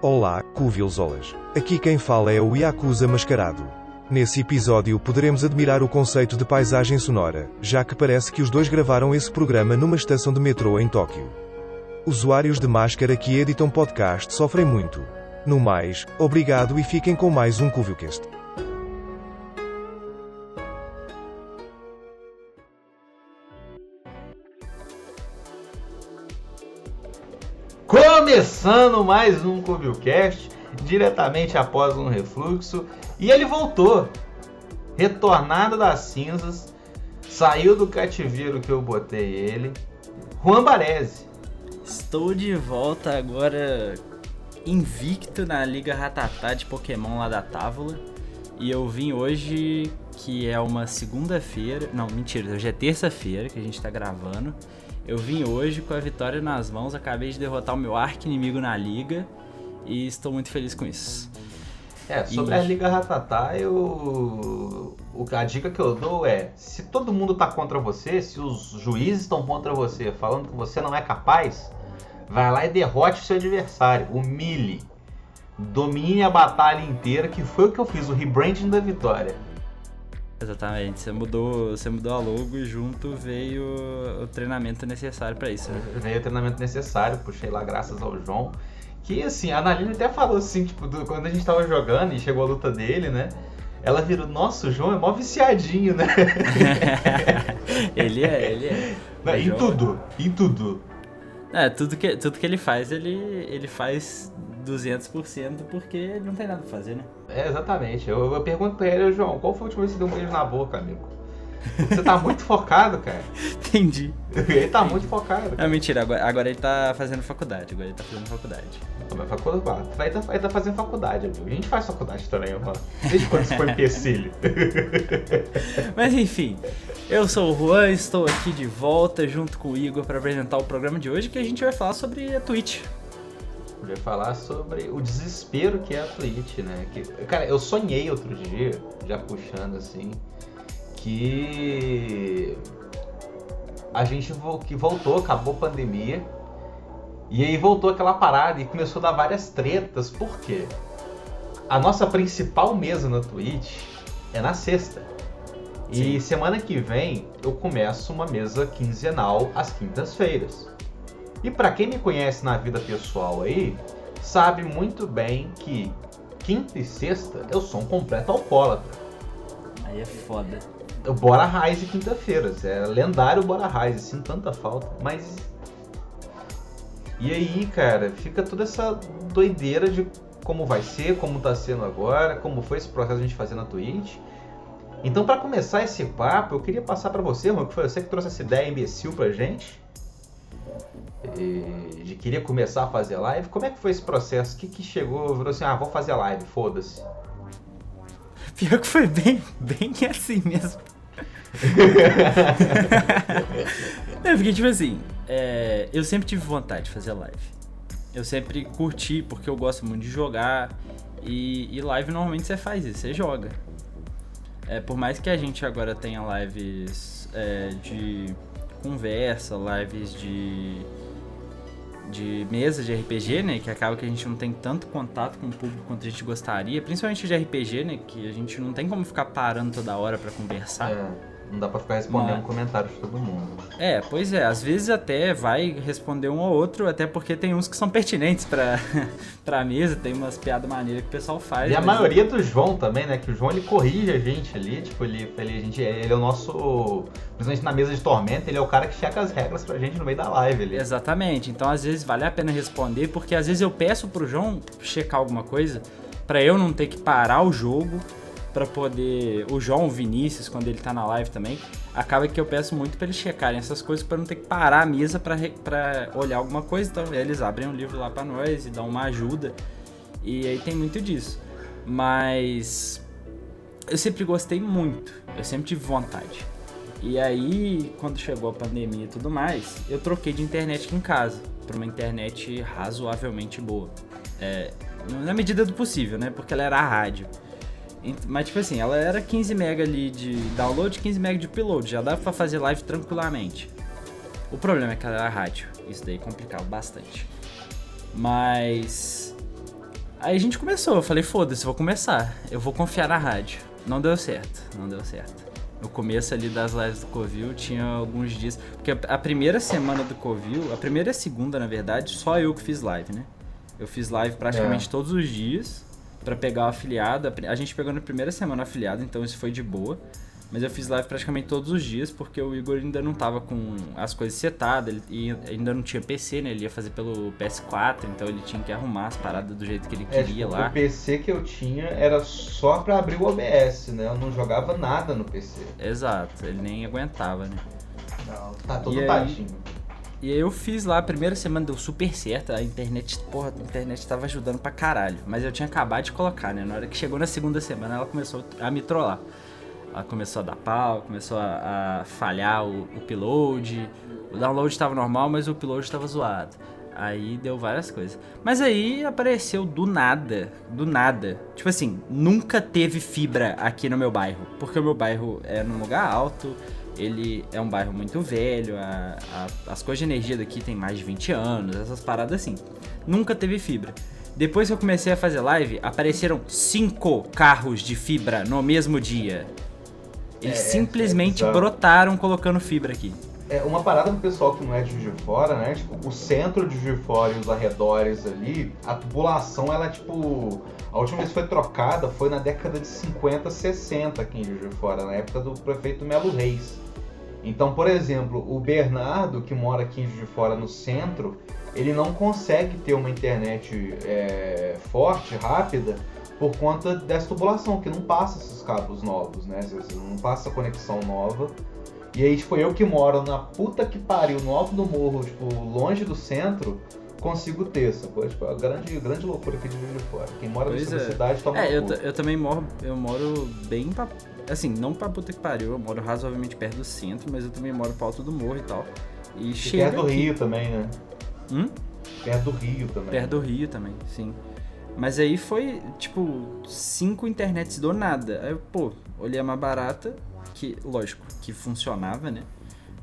Olá, Cuvilzolas. Aqui quem fala é o Yakuza Mascarado. Nesse episódio poderemos admirar o conceito de paisagem sonora, já que parece que os dois gravaram esse programa numa estação de metrô em Tóquio. Usuários de máscara que editam podcast sofrem muito. No mais, obrigado e fiquem com mais um Cuvilcast. Começando mais um Covilcast, diretamente após um refluxo. E ele voltou, retornado das cinzas, saiu do cativeiro que eu botei ele. Juan Baresi. Estou de volta agora invicto na Liga Ratatá de Pokémon lá da Távola. E eu vim hoje, que é uma segunda-feira. Não, mentira, hoje é terça-feira que a gente tá gravando. Eu vim hoje com a vitória nas mãos, acabei de derrotar o meu arco-inimigo na liga e estou muito feliz com isso. É, sobre e... a Liga Ratatá, eu. A dica que eu dou é: se todo mundo tá contra você, se os juízes estão contra você, falando que você não é capaz, vai lá e derrote o seu adversário, humilhe, domine a batalha inteira, que foi o que eu fiz, o rebranding da vitória. Exatamente, você mudou, você mudou a logo e junto veio o treinamento necessário para isso. Né? Veio o treinamento necessário, puxei lá graças ao João. Que assim, a Analine até falou assim, tipo, do, quando a gente tava jogando e chegou a luta dele, né? Ela virou, nossa, o João é mó viciadinho, né? ele é, ele é. Não, em João... tudo, em tudo. É, tudo que, tudo que ele faz, ele, ele faz 200% porque não tem nada pra fazer, né? É, exatamente. Eu, eu pergunto pra ele, João, qual foi a última vez que você deu um beijo na boca, amigo? Você tá muito focado, cara. Entendi. Ele tá Entendi. muito focado. Cara. Não, mentira, agora, agora, ele tá fazendo faculdade. Agora ele tá fazendo faculdade. Mas faculdade. Ele tá, ele tá fazendo faculdade, amigo. A gente faz faculdade também, mano. Desde quando você foi empecilho? Mas enfim, eu sou o Juan, estou aqui de volta junto com o Igor para apresentar o programa de hoje que a gente vai falar sobre a Twitch vai falar sobre o desespero que é a Twitch, né? Que, cara, eu sonhei outro dia, já puxando assim, que a gente que voltou, acabou a pandemia, e aí voltou aquela parada e começou a dar várias tretas. Por quê? A nossa principal mesa na Twitch é na sexta. Sim. E semana que vem eu começo uma mesa quinzenal às quintas-feiras. E para quem me conhece na vida pessoal aí, sabe muito bem que quinta e sexta eu sou um completo alcoólatra. Aí é foda. O Bora Rise quinta-feira, é lendário Bora Rise, sinto tanta falta, mas e aí, cara, fica toda essa doideira de como vai ser, como tá sendo agora, como foi esse processo de a gente fazer na Twitch. Então, para começar esse papo, eu queria passar para você, mano, que foi você que trouxe essa ideia imbecil pra gente de queria começar a fazer live. Como é que foi esse processo? O que, que chegou? Virou assim, ah, vou fazer live, foda-se. Pior que foi bem, bem assim mesmo. é, porque, tipo assim, é, eu sempre tive vontade de fazer live. Eu sempre curti, porque eu gosto muito de jogar. E, e live normalmente você faz isso, você joga. É, por mais que a gente agora tenha lives é, de conversa, lives de de mesa de RPG, né? Que acaba que a gente não tem tanto contato com o público quanto a gente gostaria, principalmente de RPG, né? Que a gente não tem como ficar parando toda hora para conversar. É. Não dá pra ficar respondendo Mas... comentários de todo mundo. É, pois é. Às vezes até vai responder um ou outro, até porque tem uns que são pertinentes pra, pra mesa, tem umas piadas maneiras que o pessoal faz. E a maioria do João também, né? Que o João ele corrige a gente ali, tipo, ele, ele, a gente, ele é o nosso. Principalmente na mesa de tormenta, ele é o cara que checa as regras pra gente no meio da live ali. Exatamente. Então às vezes vale a pena responder, porque às vezes eu peço pro João checar alguma coisa, para eu não ter que parar o jogo para poder. O João Vinícius, quando ele tá na live também, acaba que eu peço muito para eles checarem essas coisas para não ter que parar a mesa para olhar alguma coisa. Então eles abrem um livro lá para nós e dão uma ajuda. E aí tem muito disso. Mas eu sempre gostei muito, eu sempre tive vontade. E aí, quando chegou a pandemia e tudo mais, eu troquei de internet aqui em casa para uma internet razoavelmente boa. É, na medida do possível, né? Porque ela era a rádio. Mas, tipo assim, ela era 15 MB ali de download, 15 MB de upload. Já dava pra fazer live tranquilamente. O problema é que ela era rádio. Isso daí complicava bastante. Mas. Aí a gente começou, eu falei, foda-se, vou começar. Eu vou confiar na rádio. Não deu certo, não deu certo. No começo ali das lives do Covil tinha alguns dias. Porque a primeira semana do Covil, a primeira e a segunda, na verdade, só eu que fiz live, né? Eu fiz live praticamente é. todos os dias para pegar o afiliado. A gente pegou na primeira semana afiliado, então isso foi de boa. Mas eu fiz live praticamente todos os dias, porque o Igor ainda não tava com as coisas setadas, ele ainda não tinha PC, né? Ele ia fazer pelo PS4, então ele tinha que arrumar as paradas do jeito que ele é, queria tipo, lá. O PC que eu tinha era só para abrir o OBS, né? Eu não jogava nada no PC. Exato, ele nem aguentava, né? Não, tá todo tadinho. E aí eu fiz lá, a primeira semana deu super certo, a internet, porra, a internet tava ajudando pra caralho. Mas eu tinha acabado de colocar, né? Na hora que chegou na segunda semana, ela começou a me trollar. Ela começou a dar pau, começou a, a falhar o, upload. O download estava normal, mas o upload estava zoado. Aí deu várias coisas. Mas aí apareceu do nada, do nada. Tipo assim, nunca teve fibra aqui no meu bairro. Porque o meu bairro é num lugar alto, ele é um bairro muito velho, a, a, as coisas de energia daqui tem mais de 20 anos, essas paradas assim. Nunca teve fibra. Depois que eu comecei a fazer live, apareceram cinco carros de fibra no mesmo dia. Eles é, simplesmente é brotaram colocando fibra aqui. É uma parada pro pessoal que não é de Juiz de Fora, né? Tipo, o centro de Juiz de Fora e os arredores ali, a tubulação, ela é tipo. A última vez que foi trocada foi na década de 50, 60 aqui em Juiz de Fora, na época do prefeito Melo Reis. Então, por exemplo, o Bernardo, que mora aqui de Fora no centro, ele não consegue ter uma internet é, forte, rápida, por conta dessa tubulação, que não passa esses cabos novos, né? Não passa conexão nova. E aí, tipo, eu que moro na puta que pariu, no alto do morro, tipo, longe do centro, consigo ter, sacou? Tipo, a grande, grande loucura aqui de Juiz de Fora. Quem mora nessa é. cidade toma É, eu, eu, também moro, eu moro bem pra, assim, não pra puta que pariu, eu moro razoavelmente perto do centro, mas eu também moro pro alto do morro e tal. E, e chega perto do Rio também, né? Hum? Perto do Rio também. Perto do Rio também, sim. Mas aí foi, tipo, cinco internets do nada. Aí eu, pô, olhei a mais barata, que, lógico, que funcionava, né?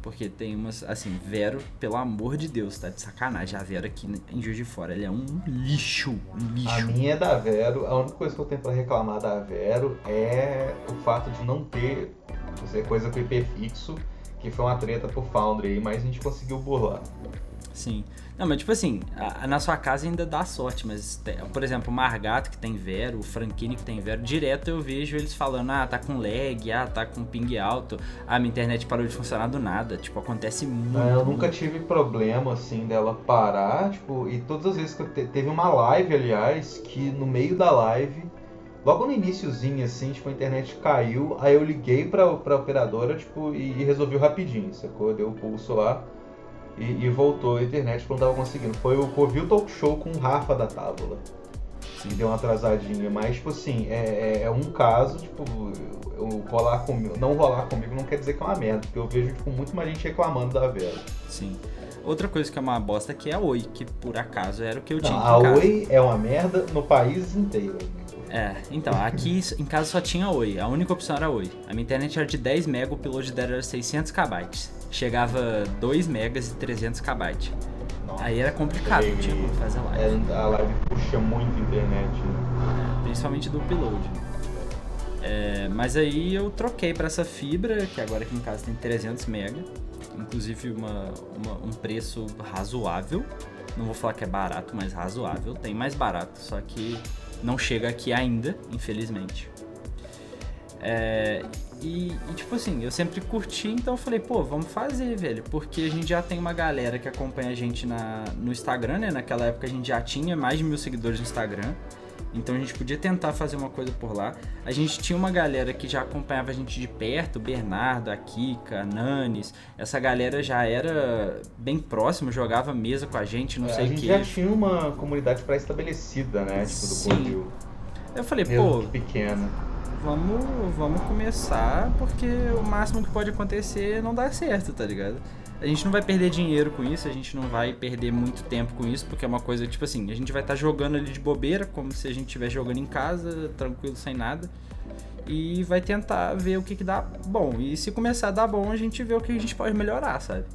Porque tem umas, assim, Vero, pelo amor de Deus, tá de sacanagem. A Vero aqui em Juiz de Fora, ele é um lixo, um lixo. A minha é da Vero, a única coisa que eu tenho pra reclamar da Vero é o fato de não ter coisa com IP fixo, que foi uma treta pro Foundry aí, mas a gente conseguiu burlar. Sim. Não, mas tipo assim, a, na sua casa ainda dá sorte, mas, por exemplo, o Margato que tem Vero, o Franchini que tem Vero, direto eu vejo eles falando, ah, tá com lag, ah, tá com ping alto, ah, minha internet parou de funcionar do nada. Tipo, acontece muito. É, eu nunca tive problema, assim, dela parar, tipo, e todas as vezes que eu te... teve uma live, aliás, que no meio da live, logo no iníciozinho, assim, tipo, a internet caiu, aí eu liguei pra, pra operadora, tipo, e, e resolveu rapidinho, sacou? Deu o pulso lá e, e, voltou a internet porque não tava conseguindo. Foi o Covil Talk Show com o Rafa da Tábula. Sim. Deu uma atrasadinha, mas tipo assim, é, é, é um caso, tipo, eu rolar comigo, não rolar comigo não quer dizer que é uma merda, porque eu vejo tipo, muito mais gente reclamando da Vera. Sim. Outra coisa que é uma bosta aqui é a Oi, que por acaso era o que eu não, tinha. A Oi é uma merda no país inteiro. É, então, aqui em casa só tinha Oi, a única opção era Oi. A minha internet era de 10 MB, o upload dela era 600 KB. Chegava 2 megas e 300 KB. Aí era complicado, e... tipo, fazer live. É, a live puxa muito internet. Né? É, principalmente do upload. É, mas aí eu troquei para essa fibra, que agora aqui em casa tem 300 MB. Inclusive uma, uma, um preço razoável. Não vou falar que é barato, mas razoável. Tem mais barato, só que não chega aqui ainda, infelizmente. É, e, e, tipo assim, eu sempre curti, então eu falei, pô, vamos fazer, velho. Porque a gente já tem uma galera que acompanha a gente na, no Instagram, né? Naquela época a gente já tinha mais de mil seguidores no Instagram. Então a gente podia tentar fazer uma coisa por lá. A gente tinha uma galera que já acompanhava a gente de perto, o Bernardo, a Kika, a Nanis. Essa galera já era bem próxima, jogava mesa com a gente, não é, sei o que. A gente já tinha uma comunidade pré-estabelecida, né? Tipo, do Sim. Eu falei, Mesmo pô. Pequena. Vamos, vamos começar, porque o máximo que pode acontecer não dar certo, tá ligado? A gente não vai perder dinheiro com isso, a gente não vai perder muito tempo com isso, porque é uma coisa, tipo assim, a gente vai estar tá jogando ali de bobeira, como se a gente estivesse jogando em casa, tranquilo, sem nada. E vai tentar ver o que, que dá bom. E se começar a dar bom, a gente vê o que a gente pode melhorar, sabe?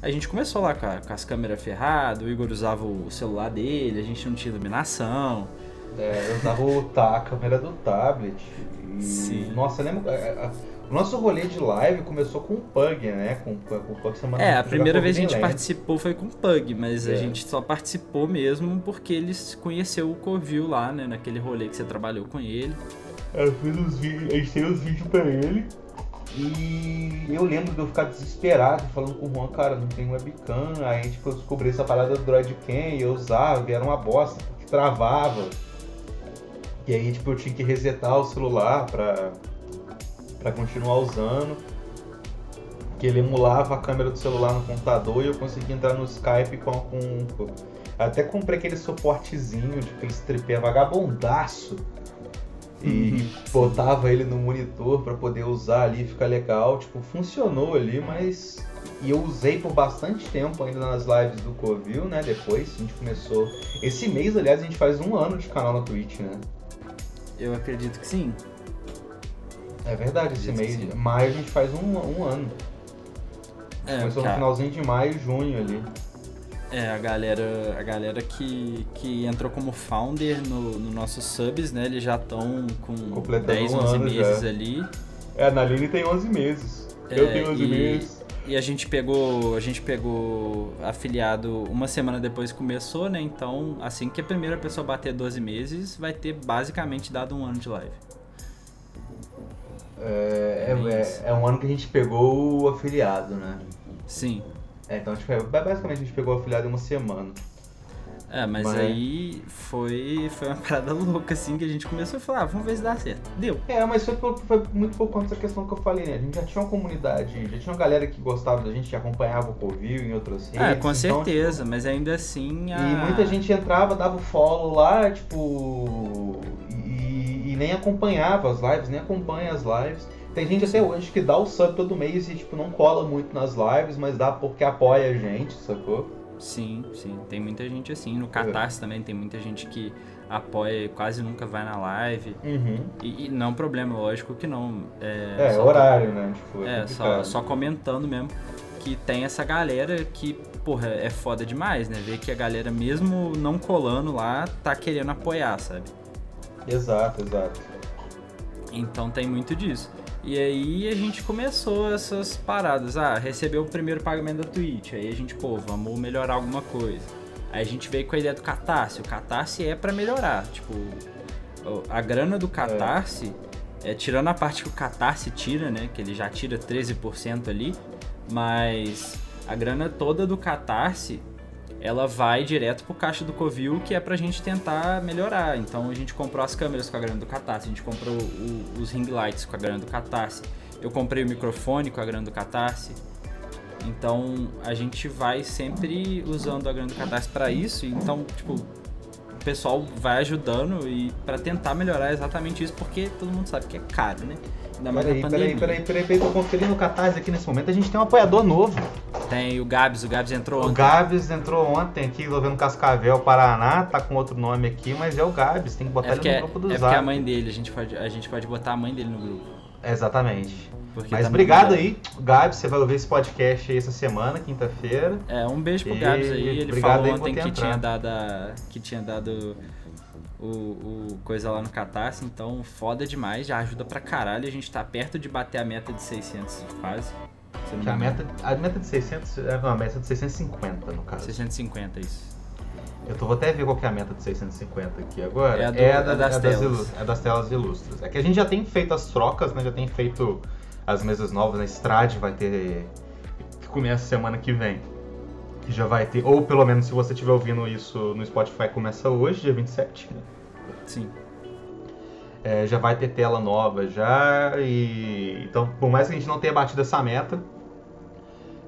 A gente começou lá com, a, com as câmeras ferradas, o Igor usava o celular dele, a gente não tinha iluminação. É, eu usava o, tá, a câmera do tablet. E, Sim. Nossa, lembra. a- a- O nosso rolê de live começou com o Pug, né? Com, com o Pug semana É, a primeira vez que a gente Land. participou foi com o Pug, mas a É. gente só participou mesmo porque eles conheceu o Covil lá, né? Naquele rolê que você trabalhou com ele. Eu fiz os vídeos, a gente tem os vídeos pra ele. E eu lembro de eu ficar desesperado, falando com o Juan, cara, não tem webcam. Aí, tipo, eu descobri essa parada do Droid Cam e eu usava, e era uma bosta, porque travava. E aí, tipo, eu tinha que resetar o celular pra, pra continuar usando. Que ele emulava a câmera do celular no computador e eu conseguia entrar no Skype com. com até comprei aquele suportezinho de aquele tripé vagabundaço e botava ele no monitor pra poder usar ali, ficar legal. Tipo, funcionou ali, mas. E eu usei por bastante tempo ainda nas lives do Covil, né? Depois a gente começou. Esse mês, aliás, a gente faz um ano de canal na Twitch, né? Eu acredito que sim. É verdade, esse mês. Maio a gente faz um, um ano. É, Começou no cara, finalzinho de maio, junho ali. é a galera, a galera que, que entrou como founder no, no nossos subs, né? Eles já estão com Completando 10, um 11 ano meses já. ali. É, a Naline tem 11 meses. É, eu tenho 11 e- meses. E a gente pegou, a gente pegou afiliado uma semana depois que começou, né? Então, assim que a primeira pessoa bater 12 meses, vai ter basicamente dado um ano de live. É, é- é- é um ano que a gente pegou o afiliado, né? Sim. É, então a gente, pegou- basicamente a gente pegou o afiliado em uma semana. É, mas, Mas- aí foi, foi uma parada louca, assim, que a gente começou a falar, ah, vamos ver se dá certo. Deu. É, mas foi, por- foi muito por conta dessa questão que eu falei, né? A gente já tinha uma comunidade, já tinha uma galera que gostava da gente, que acompanhava o Covil em outras redes. É, com então, certeza, mas ainda assim a... tipo, e muita gente entrava, dava o follow lá, tipo. E, e nem acompanhava as lives, nem acompanha as lives. Tem gente até hoje que dá o sub todo mês e, tipo, não cola muito nas lives, mas dá porque apoia a gente, sacou? Sim, sim, tem muita gente assim. No Catarse também tem muita gente que apoia e quase nunca vai na live. Uhum. E, e não é um problema, lógico que não. É, É, só- horário, né? Tipo, É, só, complicado. só comentando mesmo que tem essa galera que, porra, é foda demais, né? Ver que a galera, mesmo não colando lá, tá querendo apoiar, sabe? Exato, exato. Então tem muito disso. E aí a gente começou essas paradas. Ah, recebeu o primeiro pagamento da Twitch. Aí a gente, pô, vamos melhorar alguma coisa. Aí a gente veio com a ideia do Catarse. O Catarse é pra melhorar. Tipo, a grana do Catarse, é, tirando a parte que o Catarse tira, né? Que ele já tira 13% ali. Mas a grana toda do Catarse ela vai direto pro caixa do Covil, que é pra gente tentar melhorar. Então a gente comprou as câmeras com a grana do Catarse, a gente comprou o- os ring lights com a grana do Catarse, eu comprei o microfone com a grana do Catarse. Então a gente vai sempre usando a grana do Catarse pra isso, então, tipo, o pessoal vai ajudando e pra tentar melhorar exatamente isso, porque todo mundo sabe que é caro, né? Ainda mais Peraí, peraí, peraí, peraí, peraí, tô conferindo o Catarse aqui nesse momento. A gente tem um apoiador novo. Tem o Gabs, o Gabs entrou O ontem. Gabs entrou ontem aqui, tô vendo Cascavel, Paraná, tá com outro nome aqui, mas é o Gabs, tem que botar É ele é no grupo do porque é a Zap. mãe dele, a gente, pode, a gente pode botar a mãe dele no grupo. Exatamente. Porque Mas tá obrigado aí, Gabs, você vai ouvir esse podcast aí essa semana, quinta-feira. É, um beijo pro E Gabs aí. Ele obrigado falou aí ontem que tinha, dado a- que tinha dado o, o coisa lá no Catarse, então foda demais, já ajuda pra caralho. A gente tá perto de bater a meta de 600 quase. Que a meta, a meta de 600, é, não, a meta de 650 no caso. 650, isso. Eu tô, vou até ver qual que é a meta de 650 aqui agora. É a do- da- é das é telas. ilu- é das telas ilustras. É que a gente já tem feito as trocas, né? Já tem feito as mesas novas. A Strade vai ter. que começa semana que vem. Que já vai ter. Ou pelo menos se você estiver ouvindo isso no Spotify, começa hoje, dia 27. Né? Sim. É, já vai ter tela nova já. E. Então, por mais que a gente não tenha batido essa meta,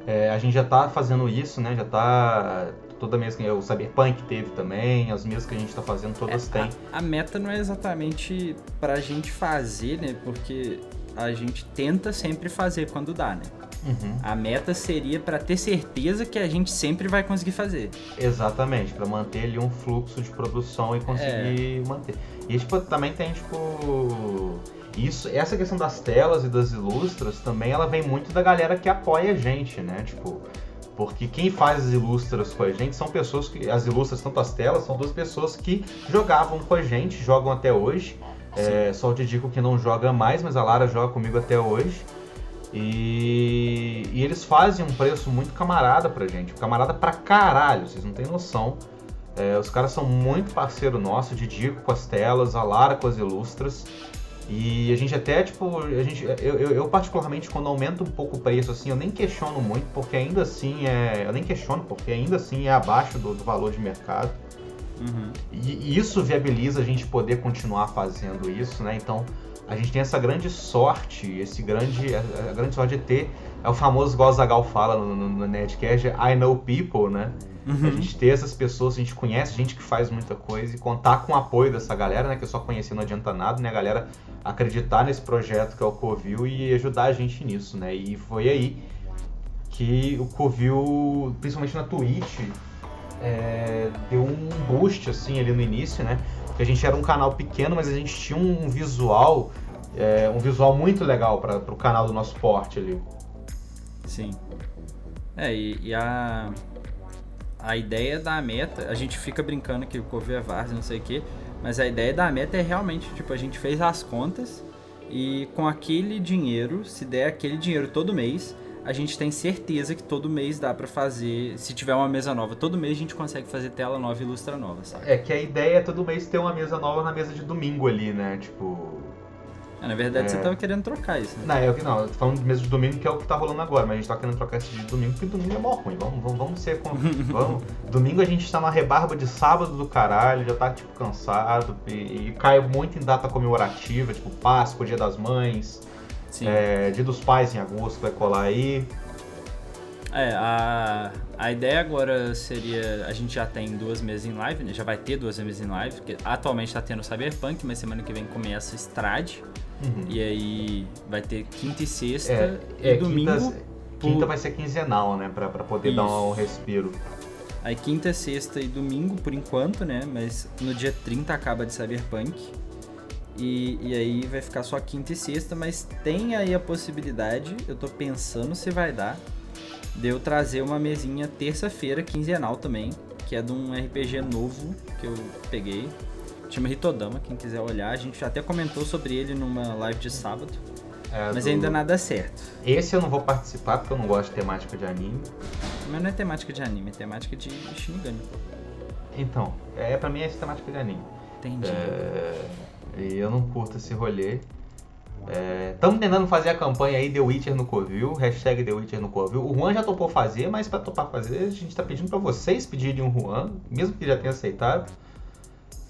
é, a gente já tá fazendo isso, né? Já tá. Toda mesa que o Cyberpunk teve também, as mesas que a gente tá fazendo todas É, têm. a, a meta não é exatamente pra gente fazer, né? Porque a gente tenta sempre fazer quando dá, né? Uhum. A meta seria pra ter certeza que a gente sempre vai conseguir fazer. Exatamente, para manter ali um fluxo de produção e conseguir manter. E tipo, também tem tipo isso, essa questão das telas e das ilustras também ela vem muito da galera que apoia a gente, né? Tipo, Porque quem faz as ilustras com a gente são pessoas que. As ilustras, tanto as telas, são duas pessoas que jogavam com a gente, jogam até hoje. É, só o Didico que não joga mais, mas a Lara joga comigo até hoje. E, e, eles fazem um preço muito camarada pra gente. Camarada pra caralho, vocês não têm noção. É, os caras são muito parceiro nosso, Didico com as telas, a Lara com as ilustras. E a gente até, tipo, a gente, eu, eu, eu, particularmente quando aumenta um pouco o preço, assim, eu nem questiono muito, porque ainda assim é. Eu nem questiono, porque ainda assim é abaixo do, do valor de mercado. Uhum. E, e, isso viabiliza a gente poder continuar fazendo isso, né? Então a gente tem essa grande sorte, esse grande, a grande sorte de ter, é o famoso, igual o Zagal fala no, no, no Netcast, I know people, né? Uhum. A gente ter essas pessoas, a gente conhece gente que faz muita coisa e contar com o apoio dessa galera, né? Que eu só conheci não adianta nada, né? A galera acreditar nesse projeto que é o Covil e ajudar a gente nisso, né? E foi aí que o Covil, principalmente na Twitch, é, deu um boost assim ali no início, né? Porque a gente era um canal pequeno, mas a gente tinha um visual, é, um visual muito legal para o canal do nosso porte ali. Sim. É, e, e a a ideia da meta, a gente fica brincando que o Covil é Várzea, não sei o quê, mas a ideia da meta é realmente, tipo, a gente fez as contas e com aquele dinheiro, se der aquele dinheiro todo mês, a gente tem certeza que todo mês dá para fazer, se tiver uma mesa nova, todo mês a gente consegue fazer tela nova e ilustra nova, sabe? É que a ideia é todo mês ter uma mesa nova na mesa de domingo ali, né? Tipo, é, na verdade, é... você tava querendo trocar isso, né? Não, eu, não, eu tô falando mesa de domingo, que é o que tá rolando agora, mas a gente tá querendo trocar esse de domingo, porque domingo é mó ruim. Vamos, vamos, vamos ser. Com... vamos... Domingo a gente tá na rebarba de sábado do caralho, já tá, tipo, cansado, e, e cai muito em data comemorativa, tipo Páscoa, Dia das Mães, é, Dia dos Pais em agosto, vai colar aí. É, a, a ideia agora seria. A gente já tem duas mesas em live, né? Já vai ter duas mesas em live, porque atualmente tá tendo Cyberpunk, mas semana que vem começa Strade. Uhum. E aí vai ter quinta e sexta é, e é, domingo. Quinta, por... quinta, vai ser quinzenal, né? Pra, pra poder Isso. dar um respiro. Aí quinta, sexta e domingo, por enquanto, né? Mas no dia 30 acaba de Cyberpunk. E, e aí vai ficar só quinta e sexta, mas tem aí a possibilidade, eu tô pensando se vai dar, de eu trazer uma mesinha terça-feira, quinzenal também, que é de um RPG novo que eu peguei. Chama Hitodama, quem quiser olhar. A gente até comentou sobre ele numa live de sábado. É, mas do... ainda nada certo. Esse eu não vou participar porque eu não gosto de temática de anime. Mas não é temática de anime, é temática de Shinigami. Então, é pra mim é temática de anime. Entendi. É... E eu não curto esse rolê. Estamos é, tentando fazer a campanha aí The Witcher no Covil, hashtag The Witcher no Covil. O Juan já topou fazer, mas para topar fazer, a gente está pedindo para vocês pedirem um Juan, mesmo que já tenha aceitado.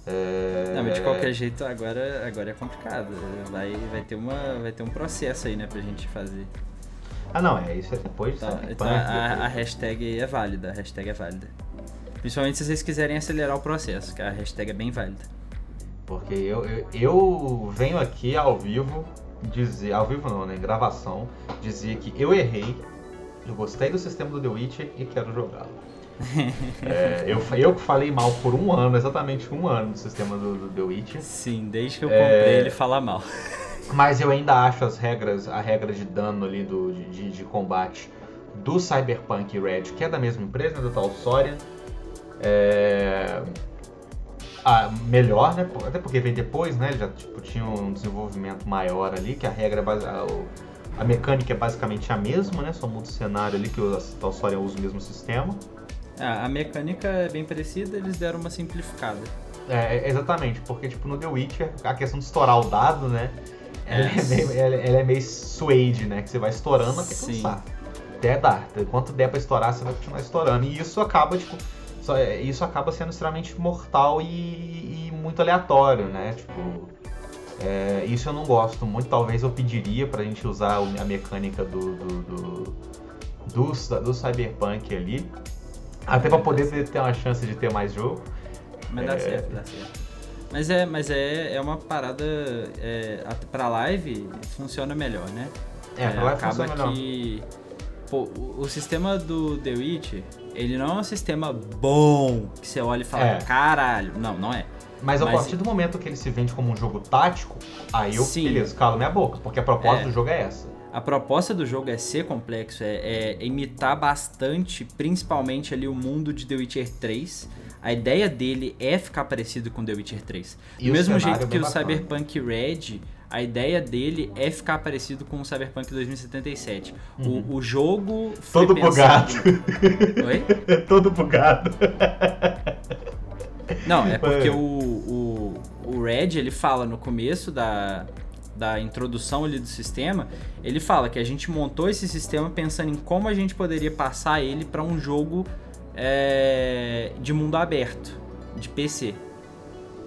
É... Não, mas de qualquer jeito agora, agora é complicado. Vai, vai, ter uma, vai ter um processo aí, né, pra gente fazer. Ah não, é isso é depois então, então a, a, hashtag é válida, a hashtag é válida. Principalmente se vocês quiserem acelerar o processo, que a hashtag é bem válida. Porque eu, eu, eu venho aqui ao vivo dizer, ao vivo não, né, gravação, dizer que eu errei, eu gostei do sistema do The Witcher e quero jogá-lo. é, eu, eu falei mal por um ano, exatamente um ano do sistema do, do The Witcher. Sim, desde que eu comprei é, ele fala mal. Mas eu ainda acho as regras, a regra de dano ali do, de, de combate do Cyberpunk Red, que é da mesma empresa, né, da Talsorian, é, ah, melhor, né? Até porque vem depois, né? Já tipo, tinha um desenvolvimento maior ali, que a regra é base... a, mecânica é basicamente a mesma, né? Só muda o cenário ali que o Talsorian usa o mesmo sistema. Ah, a mecânica é bem parecida, eles deram uma simplificada. É, exatamente, porque tipo no The Witcher, a questão de estourar o dado, né? Ela é, é meio, ela, ela é meio suede, né? Que você vai estourando até cansar. Até dar. Enquanto der pra estourar, você vai continuar estourando. E isso acaba, tipo, só, é, isso acaba sendo extremamente mortal e, e muito aleatório, né? Tipo, é, isso eu não gosto muito. Talvez eu pediria pra gente usar a mecânica do, do, do, do, do Cyberpunk ali. Até pra poder ter, ter uma chance de ter mais jogo. Mas dá é... certo, dá certo. Mas é, mas é, é uma parada. É, pra live funciona melhor, né? É, pra live acaba funciona que, melhor. Pô, o, o sistema do The Witch ele não é um sistema bom que você olha e fala, é. caralho. Não, não é. Mas a partir do momento que ele se vende como um jogo tático, aí eu, Sim. beleza, calo minha boca, porque a proposta é. do jogo é essa. a proposta do jogo é ser complexo, é, é imitar bastante, principalmente ali o mundo de The Witcher 3. A ideia dele é ficar parecido com The Witcher 3. E Do mesmo jeito é que o. Cyberpunk Red, a ideia dele é ficar parecido com o Cyberpunk 2077. O, o jogo foi Uhum. Todo pensado... bugado. Oi? Todo bugado. Não, é porque É. o, o, o Red, ele fala no começo da, da introdução ali do sistema, ele fala que a gente montou esse sistema pensando em como a gente poderia passar ele para um jogo é, de mundo aberto, de PC.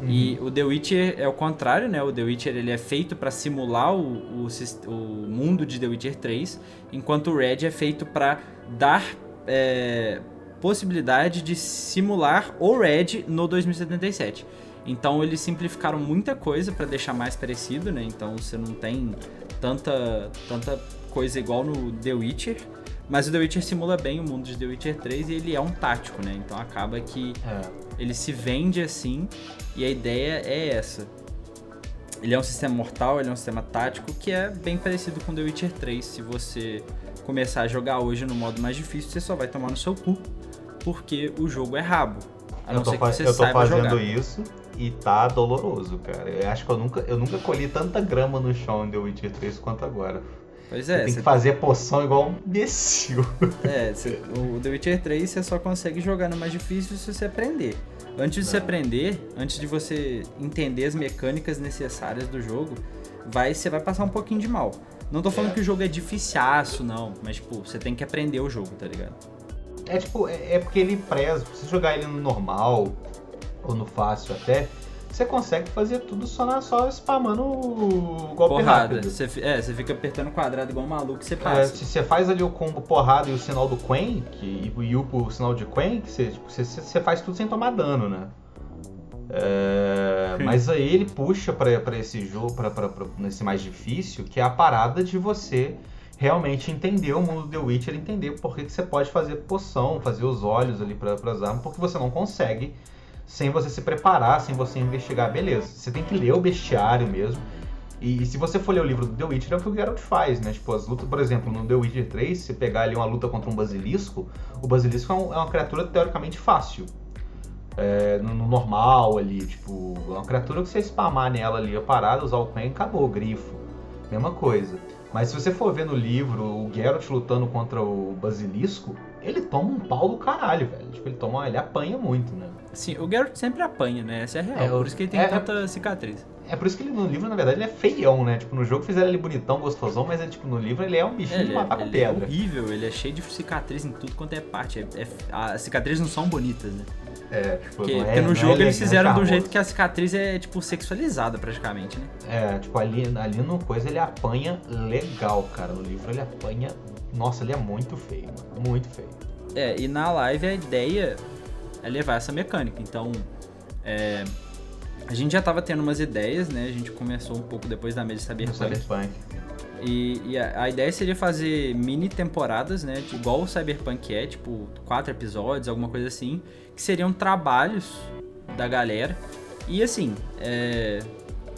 E o The Witcher é o contrário, né? O The Witcher ele é feito para simular o, o, o mundo de The Witcher 3, enquanto o Red é feito para dar é, possibilidade de simular o Red no 2077. Então eles simplificaram muita coisa para deixar mais parecido, né? Então você não tem tanta, tanta coisa igual no The Witcher. Mas o The Witcher simula bem o mundo de The Witcher 3 e ele é um tático, né? Então acaba que É. ele se vende assim e a ideia é essa. Ele é um sistema mortal, ele é um sistema tático que é bem parecido com The Witcher 3. Se você começar a jogar hoje no modo mais difícil, você só vai tomar no seu cu, porque o jogo é rabo. A Eu não ser que você eu tô saiba fazendo jogar. isso e tá doloroso, cara. Eu acho que eu nunca, eu nunca colhi tanta grama no chão em The Witcher 3 quanto agora. Pois Você é, tem você que fazer poção igual um imbecil. É, cê- o The Witcher 3 você só consegue jogar no mais difícil se você aprender. Antes de você Não. aprender, antes de você entender as mecânicas necessárias do jogo, vai, você vai passar um pouquinho de mal. Não tô falando É. que o jogo é dificiaço, não, mas tipo, você tem que aprender o jogo, tá ligado? É tipo, é, é porque ele preza, se você jogar ele no normal ou no fácil até, você consegue fazer tudo só, na, só spamando o golpe Porrada. rápido. Você, é, você fica apertando quadrado igual um maluco e você É, passa. se você faz ali o combo porrada e o sinal do Quen, que, e o o sinal de Quen, que você, tipo, você, você faz tudo sem tomar dano, né? É, mas aí ele puxa pra, pra esse jogo, pra, pra, pra- nesse mais difícil, que é a parada de você realmente entender o mundo do The Witcher, entender por que, que você pode fazer poção, fazer os olhos ali para as armas, porque você não consegue sem você se preparar, sem você investigar. Beleza, você tem que ler o bestiário mesmo. E, e se você for ler o livro do The Witcher, é o que o Geralt faz, né? Tipo, as lutas, por exemplo, no The Witcher 3, se pegar ali uma luta contra um basilisco, o basilisco é, um- é uma criatura teoricamente fácil. É, no, no normal ali, tipo, é uma criatura que você spamar nela ali a parada, usar o Quen, acabou, grifo. Mesma coisa. Mas se você for ver no livro o Geralt lutando contra o basilisco, ele toma um pau do caralho, velho. Tipo, ele toma, ele apanha muito, né? Sim, o Geralt sempre apanha, né? Essa é a real. É, por isso que ele tem é- tanta cicatriz. É por isso que ele no livro, na verdade, ele é feião, né? Tipo, no jogo fizeram ele bonitão, gostosão, mas ele, tipo, no livro ele é um bichinho de é- matar com ele é pedra. horrível, ele é cheio de cicatriz em tudo quanto é parte. É- é- as cicatrizes não são bonitas, né? É, tipo, Porque, é- porque não no é jogo eles elegante, fizeram do jeito que a cicatriz é, tipo, sexualizada praticamente, né? É, tipo, ali, ali no coisa ele apanha legal, cara. No livro ele apanha. Nossa, ele é muito feio, mano. Muito feio. É, e na live a ideia é levar essa mecânica. Então, é, a gente já tava tendo umas ideias, né? A gente começou um pouco depois da mesa de Cyberpunk. Cyberpunk. E, e a, a ideia seria fazer mini temporadas, né? de- Igual o Cyberpunk é, tipo, quatro episódios, alguma coisa assim. Que seriam trabalhos da galera. E assim, é,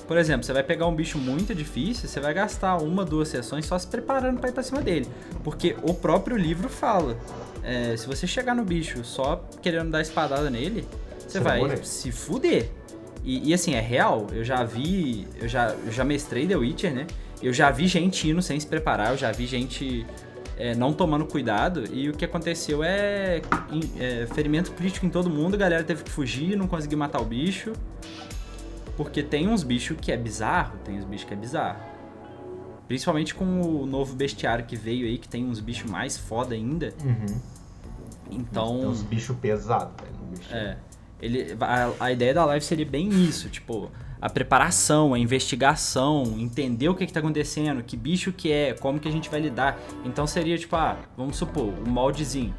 por exemplo, você vai pegar um bicho muito difícil, você vai gastar uma, duas sessões só se preparando pra ir pra cima dele. Porque o próprio livro fala. é, se você chegar no bicho só querendo dar espadada nele, você Você vai vai morrer. se fuder. E, e, assim, é real. Eu já vi. Eu já, eu já mestrei The Witcher, né? Eu já vi gente indo sem se preparar, eu já vi gente é, não tomando cuidado. E o que aconteceu é, é, ferimento crítico em todo mundo, a galera teve que fugir, não conseguiu matar o bicho. Porque tem uns bichos que é bizarro, tem uns bichos que é bizarro. Principalmente com o novo bestiário que veio aí, que tem uns bichos mais foda ainda. Uhum. Então. Tem uns bichos pesados, velho. bicho. É. Ele, a, a ideia da live seria bem isso, tipo, a preparação, a investigação, entender o que, que tá acontecendo, que bicho que é, como que a gente vai lidar. Então seria tipo, ah, vamos supor, um moldezinho.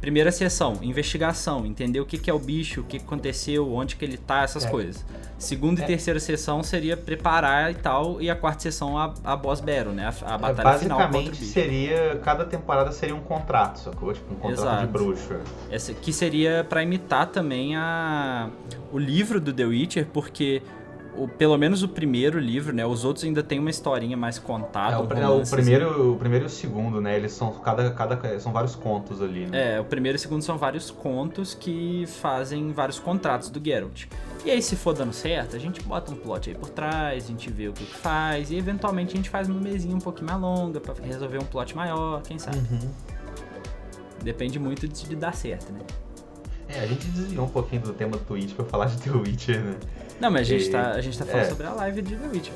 Primeira sessão, investigação, entender o que, que é o bicho, o que, aconteceu, onde que ele tá, essas É. coisas. Segunda É. e terceira sessão seria preparar e tal, e a quarta sessão a, a boss battle, né? A, a É, batalha final o basicamente bicho. seria. Cada temporada seria um contrato, sacou? Tipo, um contrato Exato. de bruxo. Essa, que seria pra imitar também a, o livro do The Witcher, porque o, pelo menos o primeiro livro, né? Os outros ainda tem uma historinha mais contada. É, o, um romance, o primeiro, o primeiro e o segundo, né? Eles são cada, cada são vários contos ali, né? É, o primeiro e o segundo são vários contos que fazem vários contratos do Geralt. E aí, se for dando certo, a gente bota um plot aí por trás, a gente vê o que, que faz, e eventualmente a gente faz uma mesinha um pouquinho mais longa pra resolver um plot maior, quem sabe. Uhum. Depende muito de, de dar certo, né? É, a gente desviou um pouquinho do tema do Twitch pra falar de The Witcher, né? Não, mas a gente, E- tá, a gente tá falando é. sobre a live de The Witcher.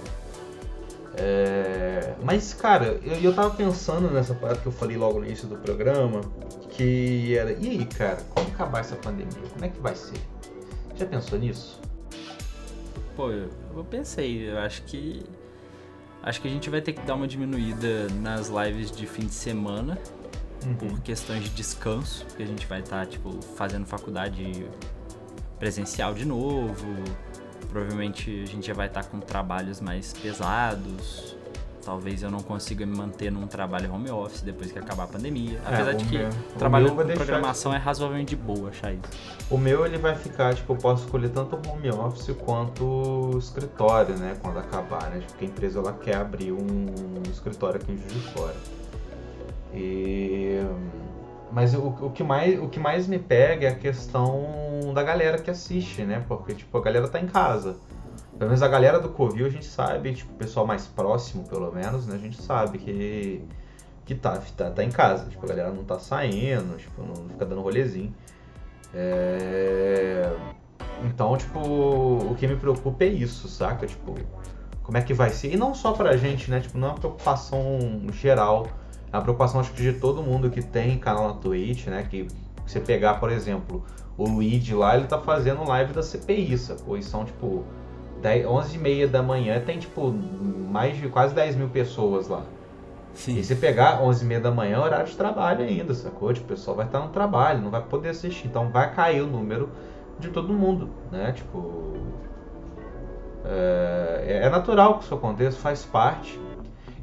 É, Mas, cara, eu, eu tava pensando nessa parada que eu falei logo no início do programa, que era, e aí, cara, quando acabar essa pandemia, como é que vai ser? Já pensou nisso? Pô, eu, eu pensei, eu acho que. Acho que a gente vai ter que dar uma diminuída nas lives de fim de semana, por questões de descanso, porque a gente vai estar, tipo, fazendo faculdade presencial de novo. Provavelmente a gente já vai estar com trabalhos mais pesados. Talvez eu não consiga me manter num trabalho home office depois que acabar a pandemia. É, Apesar o de que meu- o trabalhando meu vai com programação é razoavelmente de boa achar isso. O meu ele vai ficar, tipo, eu posso escolher tanto home office quanto escritório, né? Quando acabar, né? Porque a empresa ela quer abrir um escritório aqui em Juiz de Fora. E... Mas o, o, que mais, o que mais me pega é a questão da galera que assiste, né? Porque, tipo, a galera tá em casa. Pelo menos a galera do Covil a gente sabe, tipo, o pessoal mais próximo, pelo menos, né? A gente sabe que, que tá, tá, tá em casa. Tipo, a galera não tá saindo, tipo, não fica dando rolezinho. É... Então, tipo, o que me preocupa é isso, saca? Tipo, como é que vai ser? E não só pra gente, né? Tipo, não é uma preocupação geral. Uma preocupação, acho que de todo mundo que tem canal na Twitch, né? Que você pegar, por exemplo, o Luigi lá, ele tá fazendo live da CPI, sacou? E são, tipo, 10, 11 e meia da manhã, tem, tipo, mais de quase 10 mil pessoas lá. Sim. E se pegar 11 e meia da manhã, é horário de trabalho ainda, sacou? Tipo, o pessoal vai estar no trabalho, não vai poder assistir. Então vai cair o número de todo mundo, né? Tipo... É, é natural que isso aconteça, faz parte.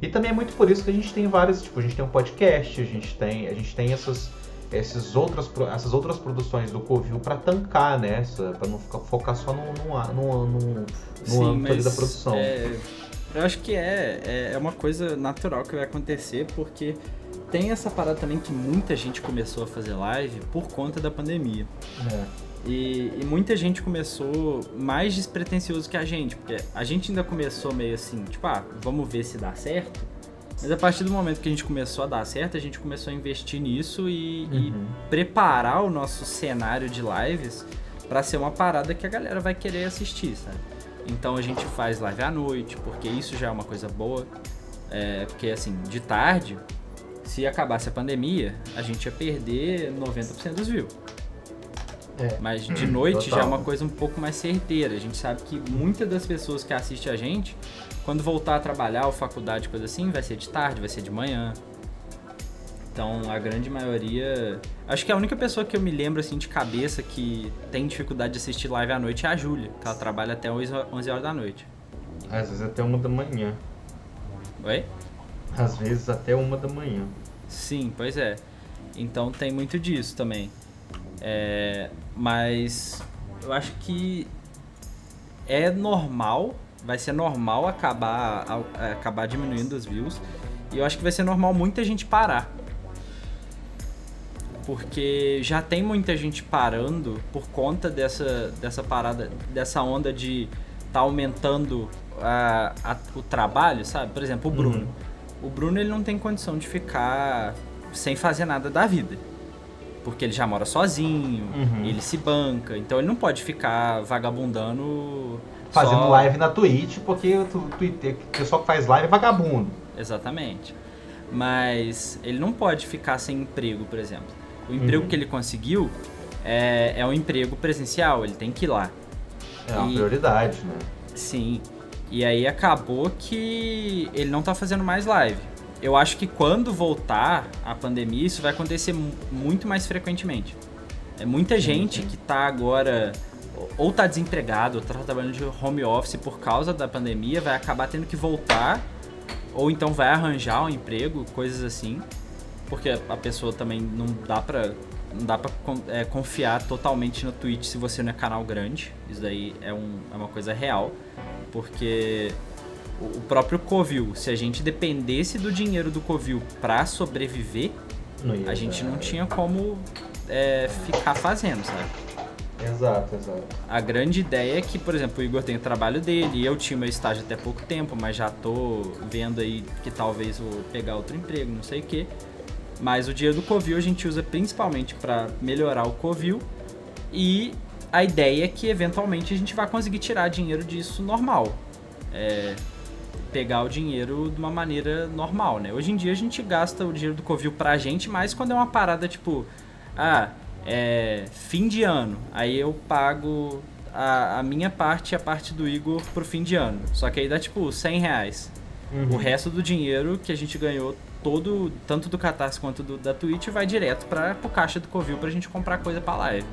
E também é muito por isso que a gente tem várias, tipo, a gente tem um podcast, a gente tem, a gente tem essas, esses outras, essas outras produções do Covil para tancar, né? Para não ficar, focar só no, no, no, no, no âmbito ali da produção. é, eu acho que é, é, é uma coisa natural que vai acontecer, porque tem essa parada também que muita gente começou a fazer live por conta da pandemia. É. E, e muita gente começou mais despretensioso que a gente, porque a gente ainda começou meio assim, tipo, ah, vamos ver se dá certo. Mas a partir do momento que a gente começou a dar certo, a gente começou a investir nisso e, e Uhum. preparar o nosso cenário de lives pra ser uma parada que a galera vai querer assistir, sabe? Então a gente faz live à noite, porque isso já é uma coisa boa. É, porque assim, de tarde, se acabasse a pandemia, a gente ia perder 90% dos views. É. Mas de noite já é Total. uma coisa um pouco mais certeira. A gente sabe que muitas das pessoas que assistem a gente, quando voltar a trabalhar ou faculdade, coisa assim, vai ser de tarde, vai ser de manhã. Então a grande maioria. Acho que a única pessoa que eu me lembro assim de cabeça que tem dificuldade de assistir live à noite é a Júlia, que ela trabalha até 11 11 horas da noite. Às vezes até uma da manhã. Oi? Às vezes até uma da manhã. Sim, pois é. Então tem muito disso também. É, mas eu acho que é normal, vai ser normal acabar, acabar diminuindo os views. E eu acho que vai ser normal muita gente parar. Porque já tem muita gente parando por conta dessa, dessa parada, dessa onda de tá aumentando a- a- o trabalho, sabe? Por exemplo, o Bruno. O Bruno ele não tem condição de ficar sem fazer nada da vida. Porque ele já mora sozinho, Uhum. ele se banca, então ele não pode ficar vagabundando. Fazendo só- live na Twitch, porque o Twitter, o pessoal que faz live é vagabundo. Exatamente. Mas ele não pode ficar sem emprego, por exemplo. O emprego Uhum. que ele conseguiu é, é um emprego presencial, ele tem que ir lá. É uma E- prioridade, né? Sim. E aí acabou que ele não tá fazendo mais live. Eu acho que quando voltar a pandemia, isso vai acontecer mu- muito mais frequentemente. É muita gente que tá agora ou tá desempregado, ou tá trabalhando de home office por causa da pandemia, vai acabar tendo que voltar ou então vai arranjar um emprego, coisas assim. Porque a pessoa também não dá pra não dá pra é, confiar totalmente no Twitch se você não é canal grande. Isso daí é, um, é uma coisa real. Porque o próprio Covil, se a gente dependesse do dinheiro do Covil pra sobreviver, a gente não tinha como é, ficar fazendo, sabe? Exato, exato. A grande ideia é que, por exemplo, o Igor tem o trabalho dele, eu tinha meu estágio até pouco tempo, mas já tô vendo aí que talvez vou pegar outro emprego, não sei o que. Mas o dinheiro do Covil a gente usa principalmente para melhorar o Covil e a ideia é que eventualmente a gente vai conseguir tirar dinheiro disso normal. É, pegar o dinheiro de uma maneira normal, né? Hoje em dia a gente gasta o dinheiro do Covil pra gente, mas quando é uma parada tipo, ah, é fim de ano, aí eu pago a, a minha parte e a parte do Igor pro fim de ano. Só que aí dá tipo 100 reais. Uhum. O resto do dinheiro que a gente ganhou todo, tanto do Catarse quanto do, da Twitch, vai direto para pro caixa do Covil pra gente comprar coisa pra live.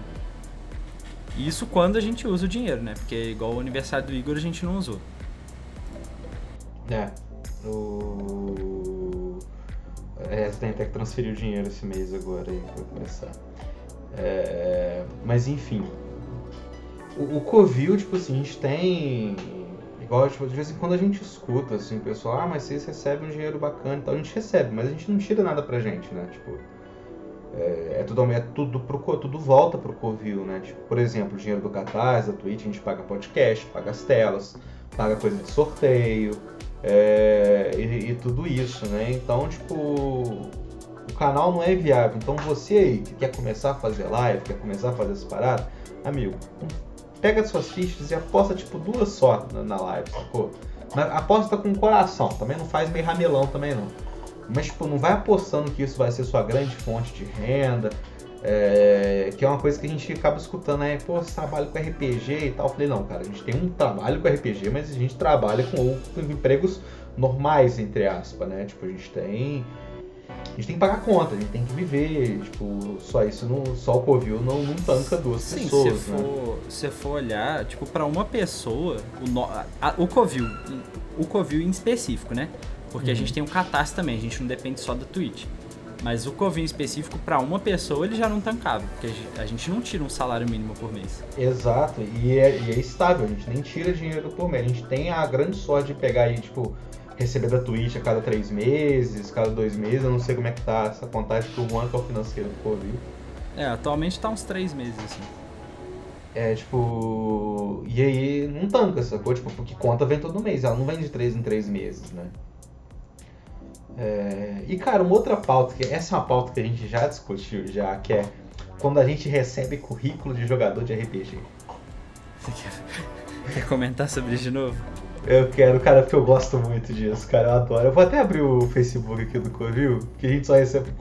Isso quando a gente usa o dinheiro, né? Porque igual o aniversário do Igor a gente não usou. É. O. É, tem até que transferir o dinheiro esse mês agora aí pra começar. É... Mas enfim. O, o Covil, tipo assim, a gente tem Igual, tipo, de vez em quando a gente escuta, assim, o pessoal, ah, mas vocês recebem um dinheiro bacana e tal. A gente recebe, mas a gente não tira nada pra gente, né? Tipo, é, é tudo, é tudo, pro, tudo volta pro Covil, né? Tipo, por exemplo, o dinheiro do Catarse, da Twitch, a gente paga podcast, paga as telas, paga coisa de sorteio é, e, e tudo isso, né? Então, tipo, o canal não é viável. Então, você aí que quer começar a fazer live, quer começar a fazer essa parada, amigo, pega suas fichas e aposta tipo duas só na, na live, sacou? Mas aposta com coração, também não faz meio ramelão também não. Mas tipo, não vai apostando que isso vai ser sua grande fonte de renda. É, que é uma coisa que a gente acaba escutando, né? Pô, você trabalha com RPG e tal. Eu falei, não, cara, a gente tem um trabalho com RPG, mas a gente trabalha com, com empregos normais, entre aspas, né? Tipo, a gente tem a gente tem que pagar conta, a gente tem que viver, tipo, só isso, não, só o Covil não, não tanca duas Sim, pessoas, se for, né? se for olhar, tipo, para uma pessoa, o, no, a, o Covil, o Covil em específico, né? Porque uhum. a gente tem o Catarse também, a gente não depende só da Twitch. Mas o Covil em específico, para uma pessoa, ele já não tancava, porque a gente não tira um salário mínimo por mês. Exato, e é, e é estável, a gente nem tira dinheiro por mês. A gente tem a grande sorte de pegar aí, tipo, receber da Twitch a cada três meses, cada dois meses, eu não sei como é que tá essa contagem pro Juan, que é o financeiro do Covid. É, atualmente tá uns três meses, assim. É, tipo. E aí não tanca, sacou? Tipo, porque conta vem todo mês, ela não vem de três em três meses, né? É... E cara, uma outra pauta, que essa é uma pauta que a gente já discutiu já, que é quando a gente recebe currículo de jogador de RPG. Você quer, quer comentar sobre isso de novo? Eu quero, cara, porque eu gosto muito disso, cara, eu adoro. Eu vou até abrir o Facebook aqui do Covil, que a gente só recebe.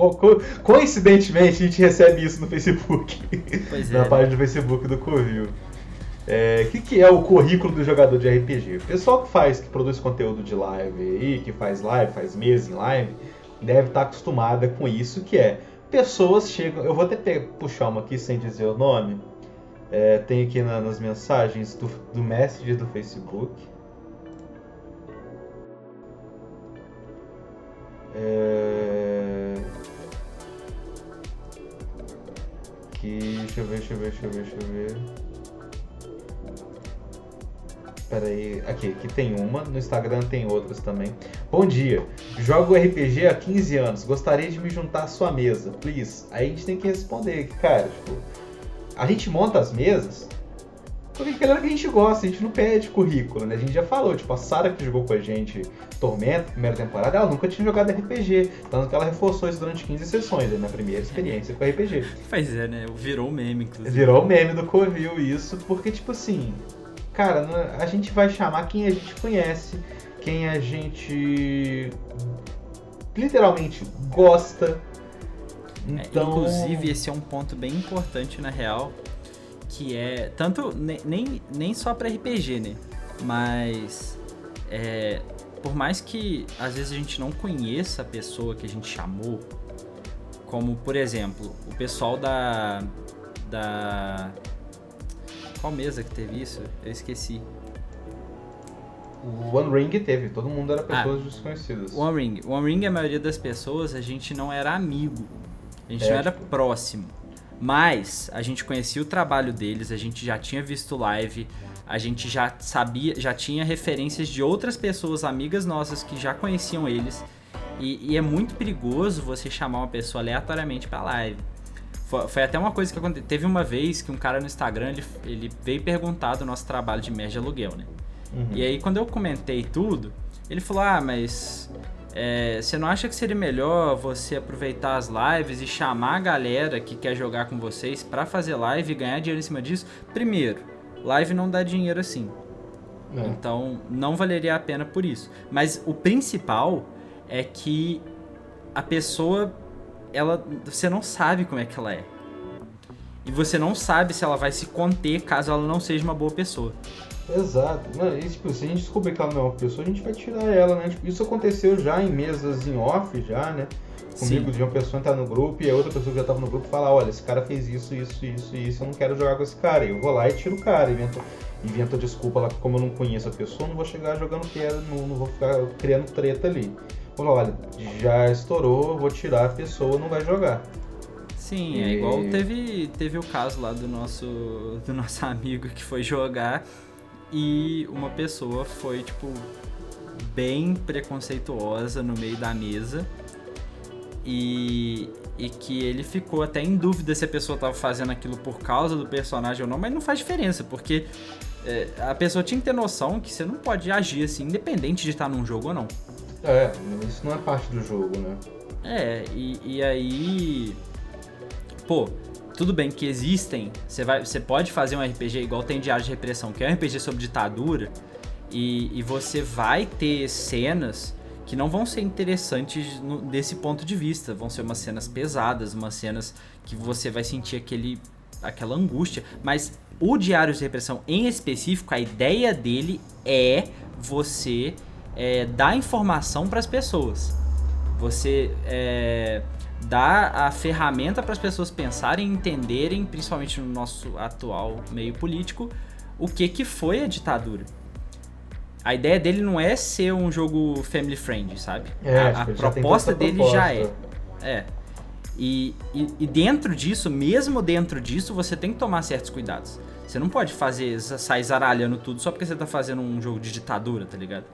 coincidentemente, a gente recebe isso no Facebook. Pois na é, página né? do Facebook do Covil. O é, que, que é o currículo do jogador de RPG? O pessoal que faz, que produz conteúdo de live aí, que faz live, faz meses em live, deve estar acostumada com isso, que é pessoas chegam. Eu vou até puxar uma aqui sem dizer o nome. É, tem aqui na, nas mensagens do, do Messenger do Facebook. É... Que. Deixa eu ver, deixa eu ver, deixa eu ver, deixa eu ver. Pera aí, aqui, aqui tem uma, no Instagram tem outras também. Bom dia, jogo RPG há 15 anos, gostaria de me juntar à sua mesa, please. Aí a gente tem que responder, cara, tipo, a gente monta as mesas porque é galera que a gente gosta, a gente não pede currículo, né? A gente já falou, tipo, a Sara que jogou com a gente Tormenta, primeira temporada, ela nunca tinha jogado RPG. Tanto que ela reforçou isso durante 15 sessões, né? na primeira experiência com RPG. Pois é, né? Virou meme, inclusive. Virou meme do Covil isso, porque, tipo assim, cara, a gente vai chamar quem a gente conhece, quem a gente literalmente gosta. É, então... É, inclusive, esse é um ponto bem importante na real, que é tanto nem, nem só para RPG, né? Mas é, por mais que às vezes a gente não conheça a pessoa que a gente chamou, como por exemplo, o pessoal da da qual mesa que teve isso? Eu esqueci. O One Ring teve, todo mundo era pessoas ah, desconhecidas. One Ring. One Ring, a maioria das pessoas, a gente não era amigo. A gente é, não era tipo... próximo. Mas a gente conhecia o trabalho deles, a gente já tinha visto live, a gente já sabia, já tinha referências de outras pessoas, amigas nossas que já conheciam eles. E, e é muito perigoso você chamar uma pessoa aleatoriamente pra live. Foi, até uma coisa que aconteceu. Teve uma vez que um cara no Instagram ele, ele veio perguntar do nosso trabalho de média aluguel, né? Uhum. E aí, quando eu comentei tudo, ele falou: Ah, mas é, você não acha que seria melhor você aproveitar as lives e chamar a galera que quer jogar com vocês para fazer live e ganhar dinheiro em cima disso? Primeiro, live não dá dinheiro assim. É. Então, não valeria a pena por isso. Mas o principal é que a pessoa, ela, você não sabe como é que ela é. E você não sabe se ela vai se conter caso ela não seja uma boa pessoa. Exato. Mano, e, tipo, se a gente descobrir que ela não é uma pessoa, a gente vai tirar ela, né? Tipo, isso aconteceu já em mesas em off, já, né? Comigo, Sim. de uma pessoa entrar no grupo e a outra pessoa que já tava no grupo falar, olha, esse cara fez isso, isso, isso isso, eu não quero jogar com esse cara. E eu vou lá e tiro o cara, invento, invento desculpa lá, como eu não conheço a pessoa, não vou chegar jogando pedra, não, não vou ficar criando treta ali. Falar, olha, já estourou, vou tirar a pessoa, não vai jogar. Sim, e... é igual teve, teve o caso lá do nosso, do nosso amigo que foi jogar e uma pessoa foi, tipo, bem preconceituosa no meio da mesa e, e que ele ficou até em dúvida se a pessoa estava fazendo aquilo por causa do personagem ou não, mas não faz diferença, porque é, a pessoa tinha que ter noção que você não pode agir assim, independente de estar num jogo ou não. É, isso não é parte do jogo, né? É, e, e aí. Pô, tudo bem que existem, você, vai, você pode fazer um RPG igual tem Diário de Repressão, que é um RPG sobre ditadura, e, e você vai ter cenas que não vão ser interessantes no, desse ponto de vista. Vão ser umas cenas pesadas, umas cenas que você vai sentir aquele, aquela angústia. Mas o Diário de Repressão em específico, a ideia dele é você é, dar informação para as pessoas. Você é, dar a ferramenta para as pessoas pensarem e entenderem, principalmente no nosso atual meio político, o que, que foi a ditadura. A ideia dele não é ser um jogo family friendly, sabe? É, a, a proposta dele proposta. já é. É. E, e, e, dentro disso, mesmo dentro disso, você tem que tomar certos cuidados. Você não pode fazer, sair zaralhando tudo só porque você tá fazendo um jogo de ditadura, tá ligado?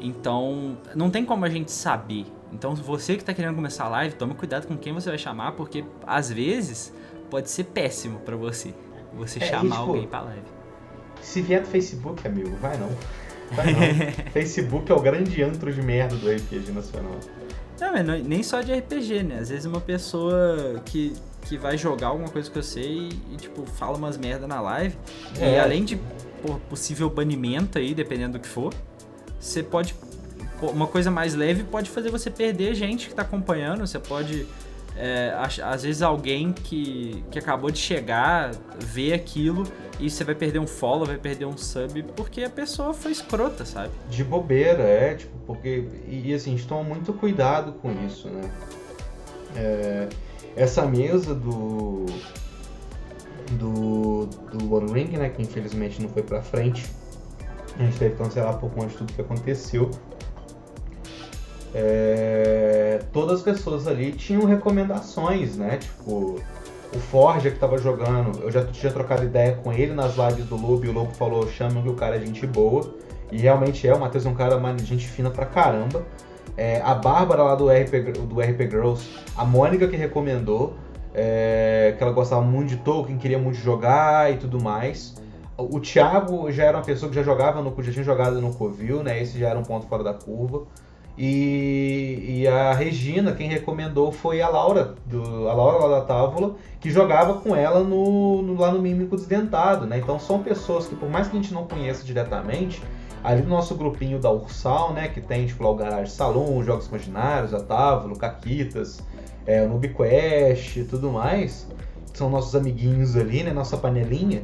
Então, não tem como a gente saber então, você que está querendo começar a live, tome cuidado com quem você vai chamar, porque às vezes pode ser péssimo para você. Você é, chamar e, tipo, alguém pra live. Se vier do Facebook, amigo, vai não. Vai não. Facebook é o grande antro de merda do RPG nacional. Não, mas não, nem só de RPG, né? Às vezes uma pessoa que, que vai jogar alguma coisa que eu sei e, tipo, fala umas merda na live. É. E além de por possível banimento aí, dependendo do que for, você pode uma coisa mais leve pode fazer você perder gente que está acompanhando. Você pode. É, às vezes alguém que, que acabou de chegar vê aquilo e você vai perder um follow, vai perder um sub porque a pessoa foi escrota, sabe? De bobeira, é, tipo, porque. E, assim, a gente toma muito cuidado com isso, né? É, essa mesa do. Do, do One Ring, né? Que infelizmente não foi pra frente. A gente teve que cancelar por conta de tudo que aconteceu é, todas as pessoas ali tinham recomendações, né? Tipo, o Forja que tava jogando, eu já tinha trocado ideia com ele nas lives do Lobo e o Lobo falou: chama que o cara é gente boa. E realmente é, o Matheus é um cara de gente fina pra caramba. É, a Bárbara lá do RP, do RP Girls, a Mônica que recomendou, é, que ela gostava muito de Tolkien, queria muito jogar e tudo mais. O Thiago já era uma pessoa que já jogava no já tinha jogado no Covil, né? Esse já era um ponto fora da curva. E, e, a Regina, quem recomendou foi a Laura, do, a Laura lá da Távola, que jogava com ela no, no, lá no Mímico Desdentado, né? Então são pessoas que, por mais que a gente não conheça diretamente, ali no nosso grupinho da Ursal, né? Que tem, tipo, lá o Garage Salon, Jogos Imaginários, a Távola, Caquitas, é, o NubiQuest e tudo mais, são nossos amiguinhos ali, né? Nossa panelinha.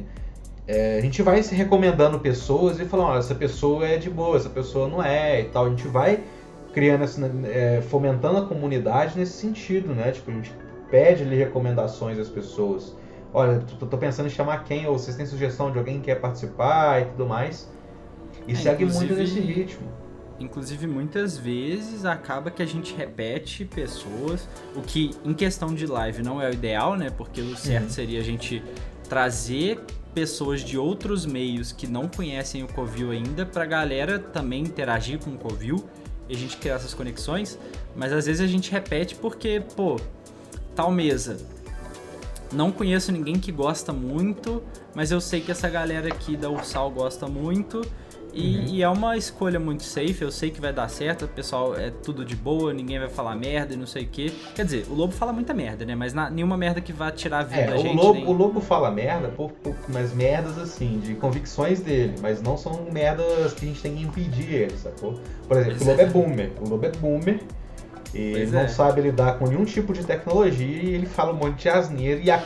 É, a gente vai se recomendando pessoas e falando, olha, essa pessoa é de boa, essa pessoa não é e tal. A gente vai criando essa, é, fomentando a comunidade nesse sentido, né? Tipo, a gente pede ali recomendações às pessoas. Olha, tô, tô pensando em chamar quem, ou vocês têm sugestão de alguém que quer participar e tudo mais. E é, segue muito nesse ritmo. Inclusive, muitas vezes acaba que a gente repete pessoas, o que em questão de live não é o ideal, né? Porque o certo uhum. seria a gente trazer pessoas de outros meios que não conhecem o Covil ainda pra galera também interagir com o Covil e a gente criar essas conexões, mas às vezes a gente repete porque, pô, tal mesa. Não conheço ninguém que gosta muito, mas eu sei que essa galera aqui da Ursal gosta muito e, uhum. e, é uma escolha muito safe, eu sei que vai dar certo, o pessoal é tudo de boa, ninguém vai falar merda e não sei o que. Quer dizer, o Lobo fala muita merda, né? Mas na, nenhuma merda que vá tirar a vida é, da gente. O Lobo, nem... o Lobo fala merda por, por umas merdas assim, de convicções dele, mas não são merdas que a gente tem que impedir ele, sacou? Por exemplo, pois o Lobo é. é boomer. O Lobo é boomer. E ele não é. sabe lidar com nenhum tipo de tecnologia e ele fala um monte de asneira. E a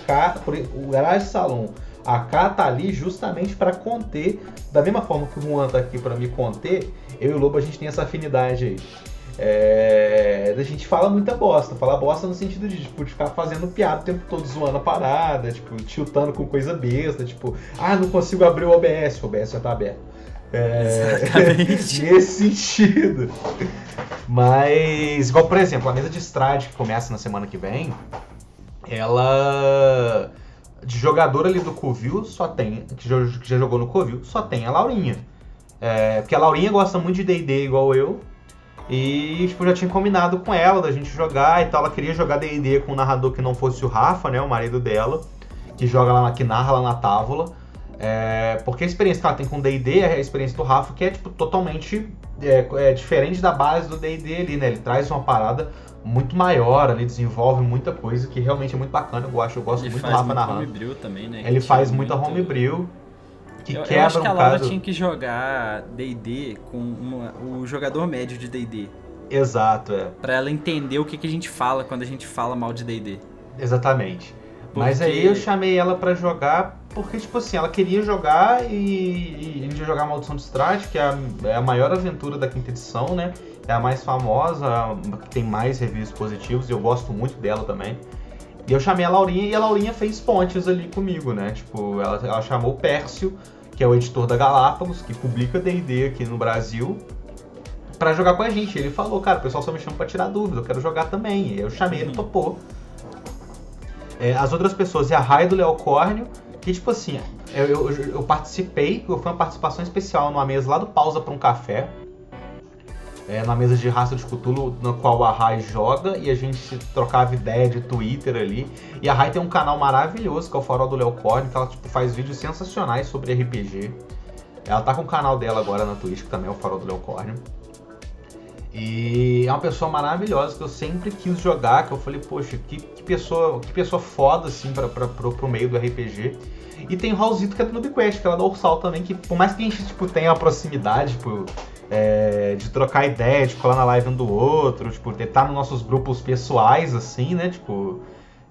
o Garage Salon a K tá ali justamente para conter, da mesma forma que o Juan tá aqui para me conter, eu e o Lobo a gente tem essa afinidade aí. É, a gente fala muita bosta, fala bosta no sentido de, tipo, de ficar fazendo piada o tempo todo, zoando a parada, tipo, tiltando com coisa besta, tipo, ah, não consigo abrir o OBS, o OBS já tá aberto. É, nesse sentido. Mas, igual por exemplo, a mesa de Strade que começa na semana que vem, ela de jogador ali do Covil, só tem, que já, que já jogou no Covil, só tem a Laurinha. É, porque a Laurinha gosta muito de D&D igual eu, e tipo, já tinha combinado com ela da gente jogar e tal. Ela queria jogar D&D com um narrador que não fosse o Rafa, né, o marido dela, que joga lá, que narra lá na Távola. É, porque a experiência que ela tem com D&D é a experiência do Rafa, que é tipo, totalmente é, é diferente da base do D&D ali, né? Ele traz uma parada muito maior ali, desenvolve muita coisa que realmente é muito bacana. Eu gosto, eu gosto ele muito do Rafa narrando. Homebrew também, né? Ele faz muita muito... homebrew. Que eu, quebra eu acho que a Laura caso... tinha que jogar D&D com uma, o jogador médio de D&D. Exato, é. Pra ela entender o que, que a gente fala quando a gente fala mal de D&D. Exatamente. Porque... Mas aí eu chamei ela para jogar porque, tipo assim, ela queria jogar e, e a gente ia jogar Maldição de Strade, que é a, é a maior aventura da quinta edição, né? é a mais famosa, que tem mais reviews positivos, e eu gosto muito dela também. E eu chamei a Laurinha e a Laurinha fez pontes ali comigo, né? Tipo, ela, ela chamou o Pércio, que é o editor da Galápagos, que publica D&D aqui no Brasil, para jogar com a gente. Ele falou, cara, o pessoal só me chama pra tirar dúvida, eu quero jogar também. E eu chamei, ele topou. É, as outras pessoas, e a Raia do Leocórnio, que tipo assim, eu, eu, eu participei, foi uma participação especial numa mesa lá do Pausa para um Café, é, na mesa de raça de Cthulhu, na qual a Rai joga e a gente trocava ideia de Twitter ali. E a Rai tem um canal maravilhoso, que é o Farol do Leocorne, que ela tipo, faz vídeos sensacionais sobre RPG. Ela tá com o canal dela agora na Twitch, que também é o Farol do Leocorne. E é uma pessoa maravilhosa que eu sempre quis jogar, que eu falei, poxa, que, que pessoa, que pessoa foda assim pra, pra, pro, pro meio do RPG. E tem o Raulzito que é do Noobquest, que ela da Ursal também, que por mais que a gente tipo, tenha uma proximidade, tipo, é, de trocar ideia, de colar na live um do outro, tipo, de estar nos nossos grupos pessoais, assim, né? Tipo,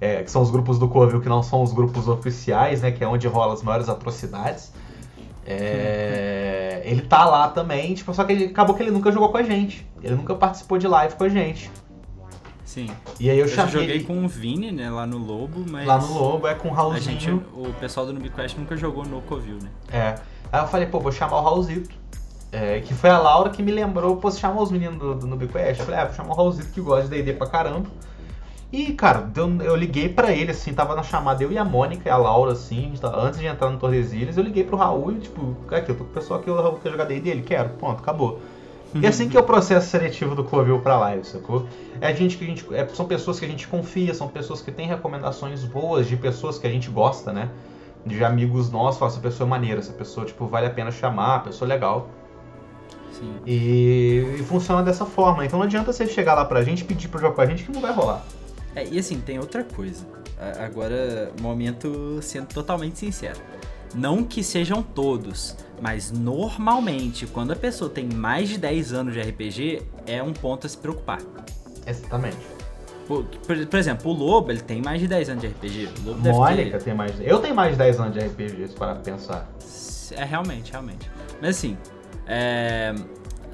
é, que são os grupos do Covil que não são os grupos oficiais, né? Que é onde rola as maiores atrocidades. É, ele tá lá também, tipo, só que ele, acabou que ele nunca jogou com a gente. Ele nunca participou de live com a gente. Sim. E aí eu, eu chamei. joguei com o Vini, né, lá no Lobo, mas. Lá no Lobo, é com o Raulzinho. A gente, o pessoal do Nubquest nunca jogou no Covil, né? É. Aí eu falei, pô, vou chamar o Raulzito. É, que foi a Laura que me lembrou, pô, você chamou os meninos do, do Nubquest? Eu falei, ah, vou chamar o Raulzito que gosta de D&D pra caramba. E, cara, eu, eu liguei pra ele, assim, tava na chamada eu e a Mônica e a Laura, assim, antes de entrar no Tordesilhas, eu liguei pro Raul e, tipo, aqui, eu tô com o pessoal que eu quero jogar D&D, ele quer, pronto, acabou. E assim que é o processo seletivo do Covil pra live, sacou? É gente que a gente. É, são pessoas que a gente confia, são pessoas que têm recomendações boas de pessoas que a gente gosta, né? De amigos nossos, fala, essa pessoa é maneira, essa pessoa, tipo, vale a pena chamar, pessoa legal. Sim. E, e, funciona dessa forma. Então não adianta você chegar lá pra gente e pedir pra jogar com a gente que não vai rolar. É, e assim, tem outra coisa. Agora, momento sendo totalmente sincero. Não que sejam todos, mas normalmente, quando a pessoa tem mais de 10 anos de RPG, é um ponto a se preocupar. Exatamente. Por, por, por exemplo, o Lobo, ele tem mais de 10 anos de RPG. O Lobo Mônica ter... tem mais de... Eu tenho mais de 10 anos de RPG, se para pensar. É, realmente, realmente. Mas assim, é...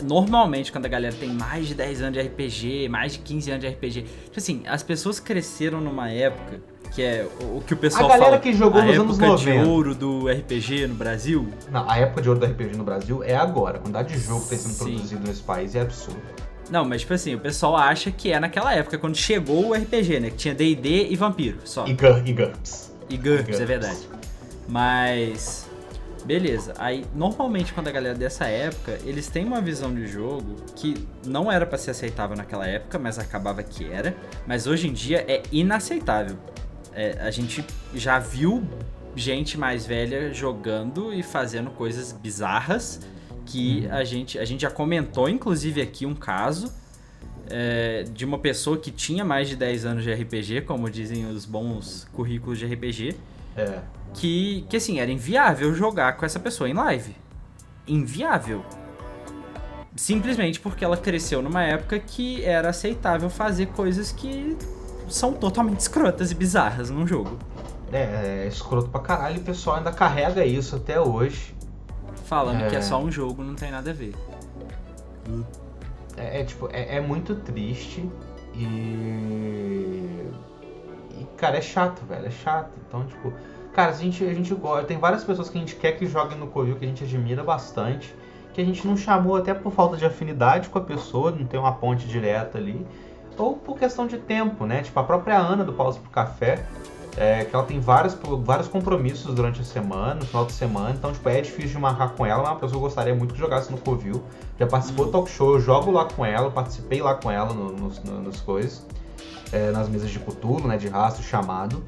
Normalmente, quando a galera tem mais de 10 anos de RPG, mais de 15 anos de RPG, tipo assim, as pessoas cresceram numa época que é o que o pessoal A galera fala, que jogou a nos anos época 90. de ouro do RPG no Brasil. Não, a época de ouro do RPG no Brasil é agora. A quantidade de jogo que está sendo produzido nesse país é absurda. Não, mas tipo assim, o pessoal acha que é naquela época, quando chegou o RPG, né? Que tinha D&D e Vampiro, só. E, Gur- e GURPS. E GURPS, GURPS. é verdade. Mas. Beleza. Aí, normalmente, quando a galera dessa época, eles têm uma visão de jogo que não era pra ser aceitável naquela época, mas acabava que era. Mas hoje em dia é inaceitável. É, a gente já viu gente mais velha jogando e fazendo coisas bizarras que a gente a gente já comentou inclusive aqui um caso é, de uma pessoa que tinha mais de 10 anos de RPG, como dizem os bons currículos de RPG, É. que, que assim, era inviável jogar com essa pessoa em live. Inviável. Simplesmente porque ela cresceu numa época que era aceitável fazer coisas que são totalmente escrotas e bizarras num jogo. É, é escroto pra caralho o pessoal ainda carrega isso até hoje. Falando É. que é só um jogo, não tem nada a ver. É, é, tipo, é, é muito triste e. E, cara, é chato, velho. É chato. Então, tipo. Cara, a gente, a gente gosta. Tem várias pessoas que a gente quer que joguem no Covil que a gente admira bastante. Que a gente não chamou até por falta de afinidade com a pessoa, não tem uma ponte direta ali. Ou por questão de tempo, né? Tipo, a própria Ana do Pausa pro Café. É, que ela tem vários, vários compromissos durante a semana, no final de semana, então tipo, é difícil de marcar com ela, mas uma pessoa que gostaria muito que jogasse no Covil. Já participou do talk show, eu jogo lá com ela, participei lá com ela no- nos, no- nos coisas, é, nas mesas de Cutulo, né, de rastro, chamado.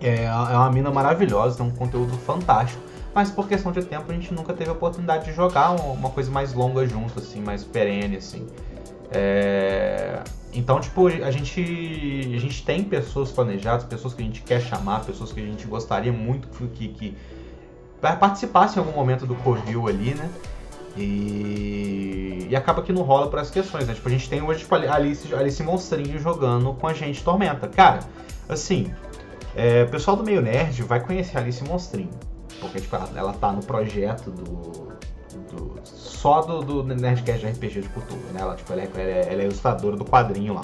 É, é uma mina maravilhosa, tem um conteúdo fantástico, mas por questão de tempo a gente nunca teve a oportunidade de jogar uma, coisa mais longa junto, assim, mais perene, assim. É, Então, tipo, a gente, a gente tem pessoas planejadas, pessoas que a gente quer chamar, pessoas que a gente gostaria muito que, que, que participassem em algum momento do Covil ali, né? E, e acaba que não rola por essas questões, né? Tipo, a gente tem hoje tipo, Alice, Alice Monstrinho jogando com a gente Tormenta. Cara, assim, é, o pessoal do meio nerd vai conhecer Alice Monstrinho. Porque, tipo, ela, ela tá no projeto do. do- só do, do Nerdcast de RPG de Cultura, né? Ela, tipo, é, ela é- ela é ilustradora do quadrinho lá.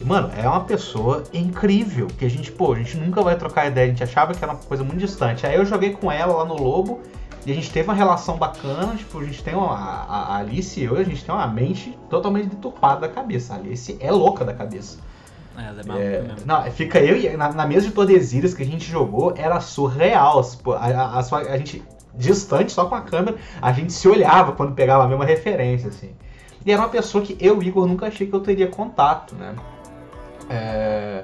E, mano, é uma pessoa incrível. Que a gente, pô, a gente nunca vai trocar ideia. A gente achava que era uma coisa muito distante. Aí eu joguei com ela lá no Lobo. E a gente teve uma relação bacana. Tipo, a gente tem uma. A, Alice e eu, a gente tem uma mente totalmente deturpada da cabeça. A Alice é louca da cabeça. É, ela é maluca É, mesmo. não, fica eu e na, na mesa de Tordesilhas que a gente jogou, era surreal. Pô, A, a- a a gente, distante, só com a câmera, a gente se olhava quando pegava a mesma referência, assim. E era uma pessoa que eu, Igor, nunca achei que eu teria contato, né? É,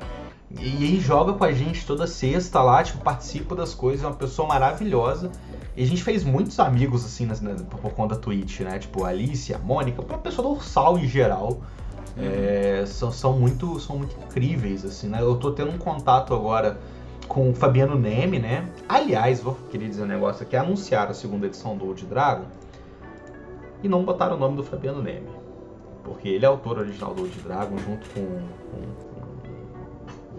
e aí joga com a gente toda sexta lá, tipo, participa das coisas, é uma pessoa maravilhosa. E a gente fez muitos amigos, assim, nas, na- por conta da Twitch, né? Tipo, a Alice, a Mônica, a pessoa do Ursal em geral. É, são, são, muito, são muito incríveis, assim, né? Eu tô tendo um contato agora com o Fabiano Neme, né? Aliás, vou querer dizer um negócio aqui, anunciaram a segunda edição do Old Dragon e não botaram o nome do Fabiano Neme. Porque ele é autor original do Old Dragon, junto com, com- o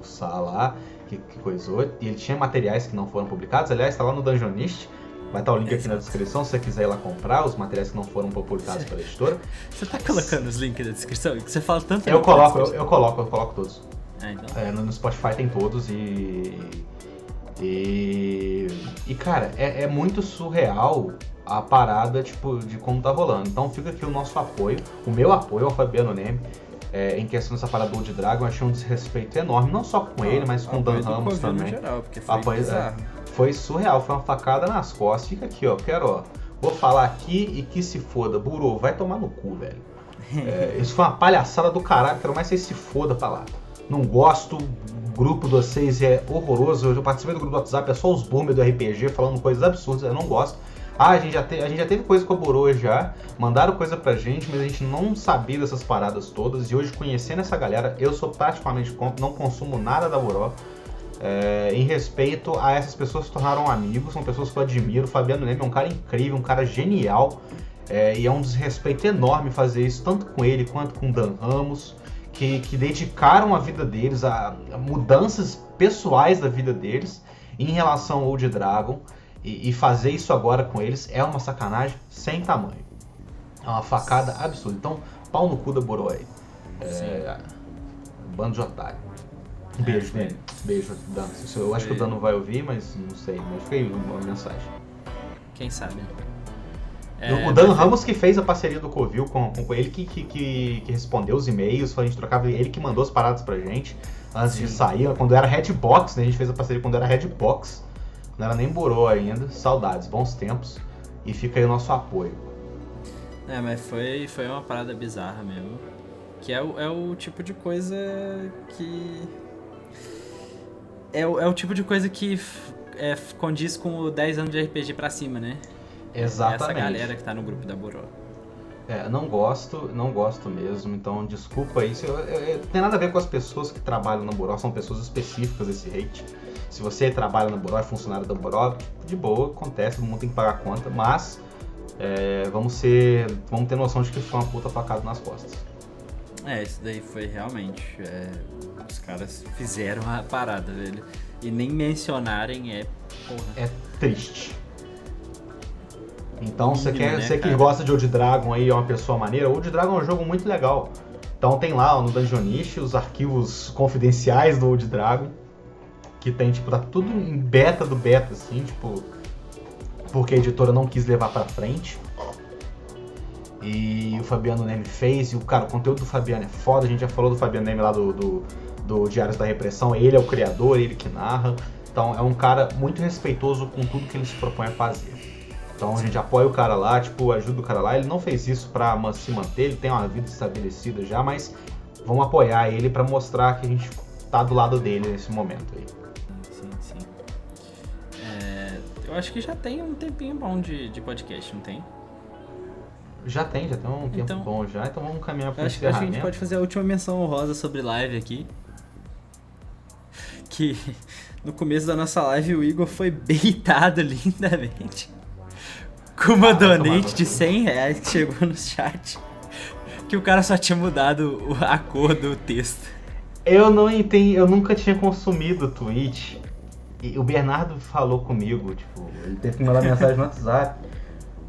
Sá lá, que, que coisou. E ele tinha materiais que não foram publicados, aliás, tá lá no Dungeonist. Vai estar o link aqui na Exato. descrição se você quiser ir lá comprar os materiais que não foram publicados pela editora. Você tá colocando os links na descrição? Que você fala tanto Eu coloco, eu, eu coloco, eu coloco todos. Ah, então. É, no no Spotify tem todos e. E. E cara, é, é muito surreal a parada, tipo, de como tá rolando. Então fica aqui o nosso apoio, o meu apoio ao Fabiano Neme. É, em questão dessa parada do Old Dragon, eu achei um desrespeito enorme, não só com ele, mas com o Dan Ramos também. geral, foi Apoio- bizarro. Foi surreal, foi uma facada nas costas. Fica aqui, ó, quero, ó. Vou falar aqui e que se foda. Buru, vai tomar no cu, velho. É, isso foi uma palhaçada do caralho, quero mais que você se foda pra lá. Não gosto, o grupo de vocês é horroroso. Eu participei do grupo do WhatsApp, é só os boomers do RPG falando coisas absurdas, eu não gosto. Ah, a gente já, te- a gente já teve coisa com a Buru já, mandaram coisa pra gente, mas a gente não sabia dessas paradas todas. E hoje, conhecendo essa galera, eu sou praticamente não consumo nada da Buró. É, em respeito a essas pessoas que se tornaram amigos, são pessoas que eu admiro. O Fabiano Neme é um cara incrível, um cara genial. é, e é um desrespeito enorme fazer isso, tanto com ele quanto com o Dan Ramos, que, que dedicaram a vida deles a, a mudanças pessoais da vida deles em relação ao Old Dragon. E, e fazer isso agora com eles é uma sacanagem sem tamanho. É uma facada absurda. Então, pau no cu da Boroi. É, bando de otário. Um beijo. Dani. Beijo, Dano. Eu acho que o. Dano vai ouvir, mas não sei. Mas fica aí uma mensagem. Quem sabe? o É, Dano mas- Ramos que fez a parceria do Covil com, com ele que, que, que, que respondeu os e-mails, a gente trocava, ele que mandou as paradas pra gente antes de Sim. sair, quando era Redbox, né? A gente fez a parceria quando era Redbox, não era nem Burô ainda. Saudades, bons tempos. E fica aí o nosso apoio. É, mas foi, foi uma parada bizarra mesmo. Que é o, é o tipo de coisa que. É o, é o tipo de coisa que é, condiz com o 10 anos de RPG pra cima, né? Exatamente. Essa galera que tá no grupo da Boró. É, não gosto, não gosto mesmo, então desculpa isso. Eu, eu- eu- tem nada a ver com as pessoas que trabalham na Boró, são pessoas específicas esse hate. Se você trabalha na Boró, é funcionário da Boró, de boa, acontece, todo mundo tem que pagar a conta, mas é, vamos ser. Vamos ter noção de que foi uma puta facada nas costas. É, isso daí foi realmente. é, os caras fizeram a parada, velho. E nem mencionarem é. Porra. É triste. Então, você, quer, né, você que gosta de Old Dragon aí, é uma pessoa maneira, Old Dragon é um jogo muito legal. Então tem lá no Dungeonish os arquivos confidenciais do Old Dragon, que tem, tipo, tá tudo em beta do beta, assim, tipo, porque a editora não quis levar pra frente. E o Fabiano Neme fez, e o cara, o conteúdo do Fabiano é foda, a gente já falou do Fabiano Neme lá do, do, do Diários da Repressão, ele é o criador, ele que narra. Então é um cara muito respeitoso com tudo que ele se propõe a fazer. Então a gente apoia o cara lá, tipo, ajuda o cara lá. Ele não fez isso pra se manter, ele tem uma vida estabelecida já, mas vamos apoiar ele pra mostrar que a gente tá do lado dele nesse momento aí. Acho que já tem um tempinho bom de, de podcast, não tem? Já tem, já tem um tempo Então- bom já, então vamos caminhar pro acho, acho que a gente pode fazer a última menção honrosa sobre live aqui. Que no começo da nossa live o Igor foi beitado lindamente. Com uma Ah, donate de cu. 100 reais que chegou no chat. Que o cara só tinha mudado o- a cor do texto. Eu não entendi, eu nunca tinha consumido Twitch. E o Bernardo falou comigo, tipo, ele teve que mandar mensagem no WhatsApp.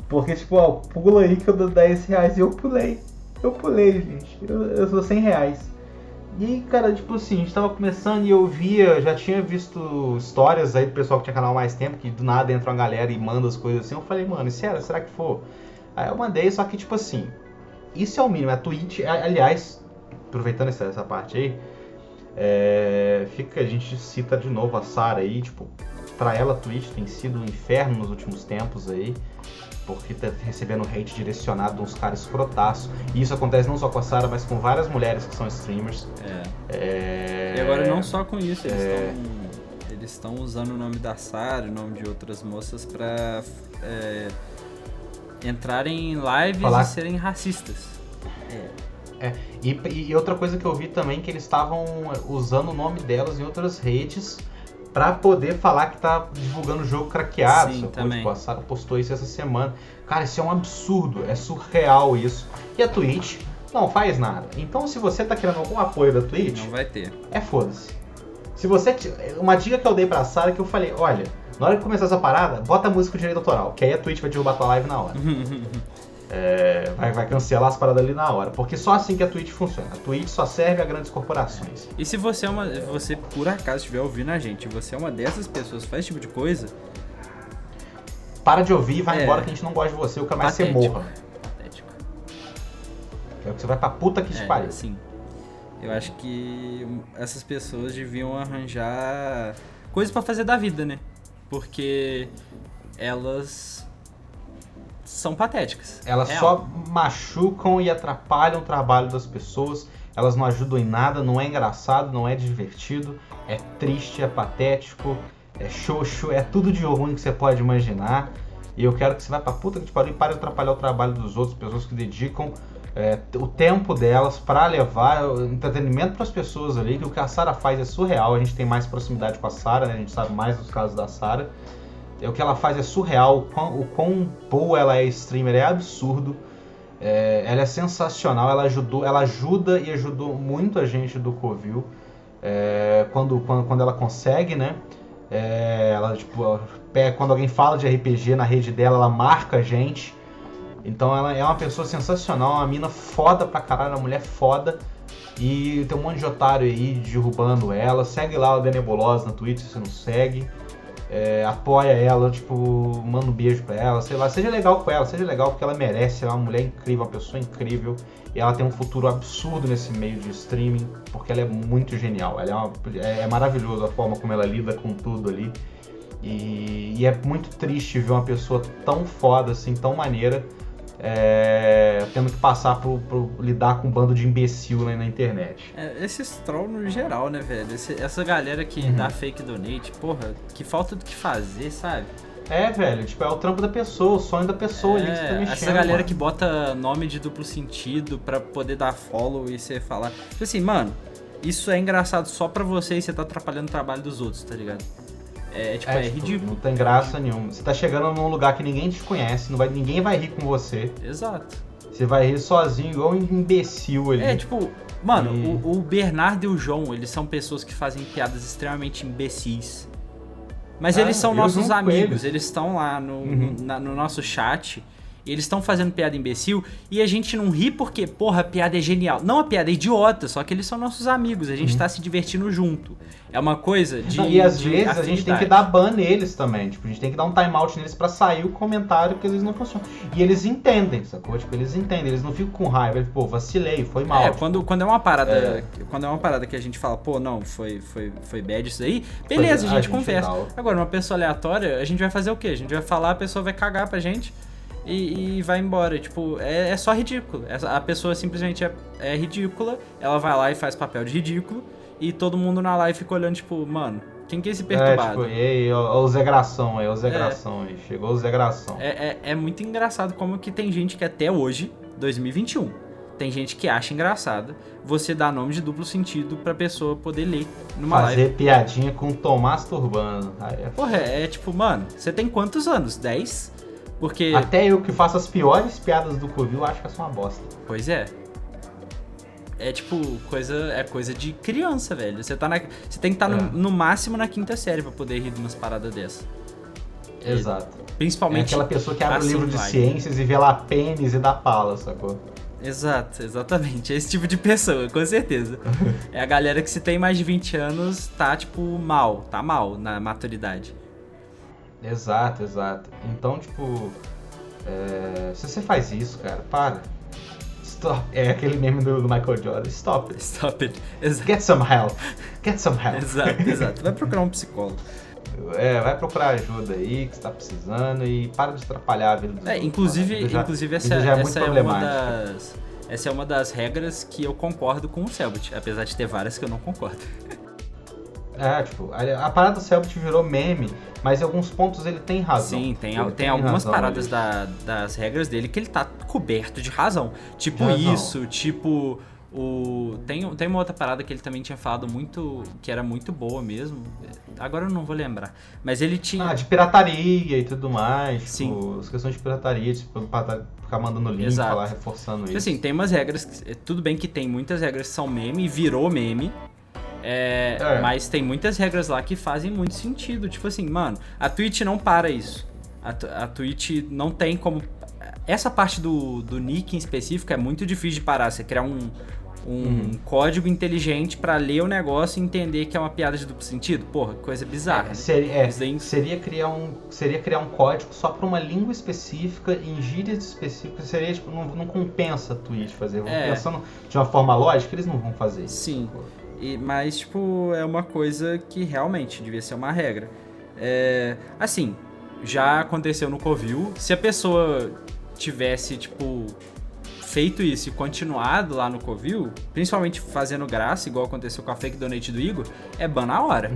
Porque, tipo, ó, pula aí que eu dou 10 reais. E eu pulei. Eu pulei, gente. Eu, eu dou 100 reais. E aí, cara, tipo assim, a gente tava começando e eu via, já tinha visto histórias aí do pessoal que tinha canal mais tempo, que do nada entra uma galera e manda as coisas assim. Eu falei, mano, sério, será que for? Aí eu mandei, só que, tipo assim, isso é o mínimo. A Twitch, aliás, aproveitando essa, essa parte aí, é, fica, a gente cita de novo a Sarah aí, tipo, pra ela a Twitch tem sido um inferno nos últimos tempos aí, porque tá recebendo hate direcionado de uns caras escrotaços. E isso acontece não só com a Sarah, mas com várias mulheres que são streamers. É. É... E agora não só com isso, eles É. estão usando o nome da Sarah, o nome de outras moças pra é, entrarem em lives Falar- e serem racistas. E, e outra coisa que eu vi também que eles estavam usando o nome delas em outras redes pra poder falar que tá divulgando o jogo craqueado. Sim, também. Tipo, a Sarah postou isso essa semana. Cara, isso é um absurdo, é surreal isso. E a Twitch não faz nada. Então se você tá querendo algum apoio da Twitch, Não vai ter. é foda-se. Se você. Uma dica que eu dei pra Sarah que eu falei, olha, na hora que começar essa parada, bota a música com direito autoral, que aí a Twitch vai derrubar tua live na hora. É, vai, vai cancelar as paradas ali na hora. Porque só assim que a Twitch funciona. A Twitch só serve a grandes corporações. E se você é uma. Você por acaso estiver ouvindo a gente, você é uma dessas pessoas que faz esse tipo de coisa, Para de ouvir e vai É. embora que a gente não gosta de você, o que mais você Patético. morra. patético. Quero que você vai pra puta que te É, pariu. assim. Eu acho que essas pessoas deviam arranjar coisas pra fazer da vida, né? Porque elas são patéticas. Elas Real. só machucam e atrapalham o trabalho das pessoas. Elas não ajudam em nada, não é engraçado, não é divertido, é triste, é patético, é xoxo, é tudo de ruim que você pode imaginar. E eu quero que você vá pra puta que te pariu e pare de atrapalhar o trabalho dos outros, pessoas que dedicam é, o tempo delas pra levar entretenimento pras pessoas ali. Que o que a Sarah faz é surreal. A gente tem mais proximidade com a Sarah, né? A gente sabe mais dos casos da Sarah. É, o que ela faz é surreal. O quão, o quão boa ela é streamer é absurdo. É, ela é sensacional. Ela ajudou, ela ajuda e ajudou muito a gente do Covil. É, quando, quando, quando ela consegue, né? É, ela, tipo, pega- quando alguém fala de RPG na rede dela, ela marca a gente. Então ela é uma pessoa sensacional, uma mina foda pra caralho, uma mulher foda. E tem um monte de otário aí derrubando ela. Segue lá o The Nebulosa no Twitter se você não segue. É, apoia ela, tipo, manda um beijo pra ela, sei lá, seja legal com ela, seja legal porque ela merece, ela é uma mulher incrível, uma pessoa incrível, e ela tem um futuro absurdo nesse meio de streaming, porque ela é muito genial, ela é, uma, é, é a forma como ela lida com tudo ali, e, e, é muito triste ver uma pessoa tão foda, assim, tão maneira, é, tendo que passar por, por, lidar com um bando de imbecil né, na internet. É, esses troll no geral, né, velho? Esse, essa galera que uhum. dá fake donate, porra, que falta do que fazer, sabe? É, velho, tipo, é o trampo da pessoa, o sonho da pessoa é, ali que você tá mexendo. Essa galera mano. que bota nome de duplo sentido pra poder dar follow e você falar. Tipo assim, mano, isso é engraçado só pra você e você tá atrapalhando o trabalho dos outros, tá ligado? É, tipo, é, é tipo, ridículo. Não tem graça nenhuma. Você tá chegando num lugar que ninguém te conhece, não vai, ninguém vai rir com você. Exato. Você vai rir sozinho, igual um imbecil ali. É, tipo, mano, e... o, o, Bernardo e o João, eles são pessoas que fazem piadas extremamente imbecis. Mas ah, eles são nossos amigos, eles. estão lá no, uhum. na, no nosso chat eles estão fazendo piada imbecil e a gente não ri porque, porra, a piada é genial. Não, a piada é idiota, só que eles são nossos amigos, a gente uhum. tá se divertindo junto. É uma coisa de. Não, e às vezes afinidade. a gente tem que dar ban neles também. Tipo, a gente tem que dar um timeout neles para sair o comentário que às vezes não funciona. E eles entendem, sacou? Tipo, eles entendem, eles não ficam com raiva. Eles, pô, vacilei, foi mal. É, tipo, quando, quando é uma parada. É. Quando é uma parada que a gente fala, pô, não, foi, foi, foi bad isso aí, beleza, foi, a, gente a gente conversa. Agora, uma pessoa aleatória, a gente vai fazer o quê? A gente vai falar, a pessoa vai cagar pra gente e, e vai embora. Tipo, é, é só ridículo. A pessoa simplesmente é, é ridícula, ela vai lá e faz papel de ridículo, e todo mundo na live fica olhando, tipo, mano, quem que é esse perturbado? É, tipo, e aí, ó, o Zé Gração aí, o Zé é, Gração aí, chegou o Zé Gração. É, é, é, muito engraçado como que tem gente que até hoje, 2021, tem gente que acha engraçado você dar nome de duplo sentido pra pessoa poder ler numa Fazer live. Fazer piadinha com Tomás Turbano. Aí é Porra, é, é tipo, mano, você tem quantos anos? 10? Porque. Até eu que faço as piores piadas do Covil acho que é só uma bosta. Pois é. É tipo, coisa. É coisa de criança, velho. Você tá na. Você tem que estar tá é. no, no, máximo na quinta série pra poder rir de umas paradas dessas. Exato. principalmente. É aquela pessoa que abre o livro de ciências e vê lá pênis e dá pala, sacou? Exato, exatamente. É esse tipo de pessoa, com certeza. é a galera que se tem mais de 20 anos tá, tipo, mal, tá mal na maturidade. Exato, exato. Então, tipo, é... se você faz isso, cara, para. Stop. É aquele meme do, do Michael Jordan. Stop it. Stop it. Exato. Get some help. Get some help. Exato, exato. Vai procurar um psicólogo. É, vai procurar ajuda aí que está precisando e para de atrapalhar a vida dos é, outros. Inclusive, já, inclusive essa, é, essa é uma das. Essa é uma das regras que eu concordo com o Selbit, apesar de ter várias que eu não concordo. É, tipo, a, a parada do Selbit virou meme, mas em alguns pontos ele tem razão. Sim, tem, tem, tem, algumas paradas da, das regras dele que ele tá coberto de razão. Tipo razão. isso, tipo o tem, tem uma outra parada que ele também tinha falado muito que era muito boa mesmo agora eu não vou lembrar mas ele tinha ah, de pirataria e tudo mais tipo, sim tipo, as questões de pirataria tipo, ficar mandando link Exato. falar reforçando tipo isso assim tem umas regras que, tudo bem que tem muitas regras que são meme virou meme é, é. Mas tem muitas regras lá que fazem muito sentido. Tipo assim, mano, a Twitch não para isso. A, a Twitch não tem como. Essa parte do, do nick em específico é muito difícil de parar. Você criar um, um uhum. código inteligente para ler o negócio e entender que é uma piada de duplo sentido. Porra, coisa bizarra. É, seria, é, seria, criar um, seria criar um código só para uma língua específica, em gírias específicas. Seria, tipo, não, não compensa a Twitch fazer. É. Pensando de uma forma lógica, eles não vão fazer isso. Sim. E, mas, tipo, é uma coisa que realmente devia ser uma regra. É, assim, já aconteceu no Covil. Se a pessoa tivesse, tipo, feito isso e continuado lá no Covil, principalmente fazendo graça, igual aconteceu com a fake donate do Igor, é ban na hora.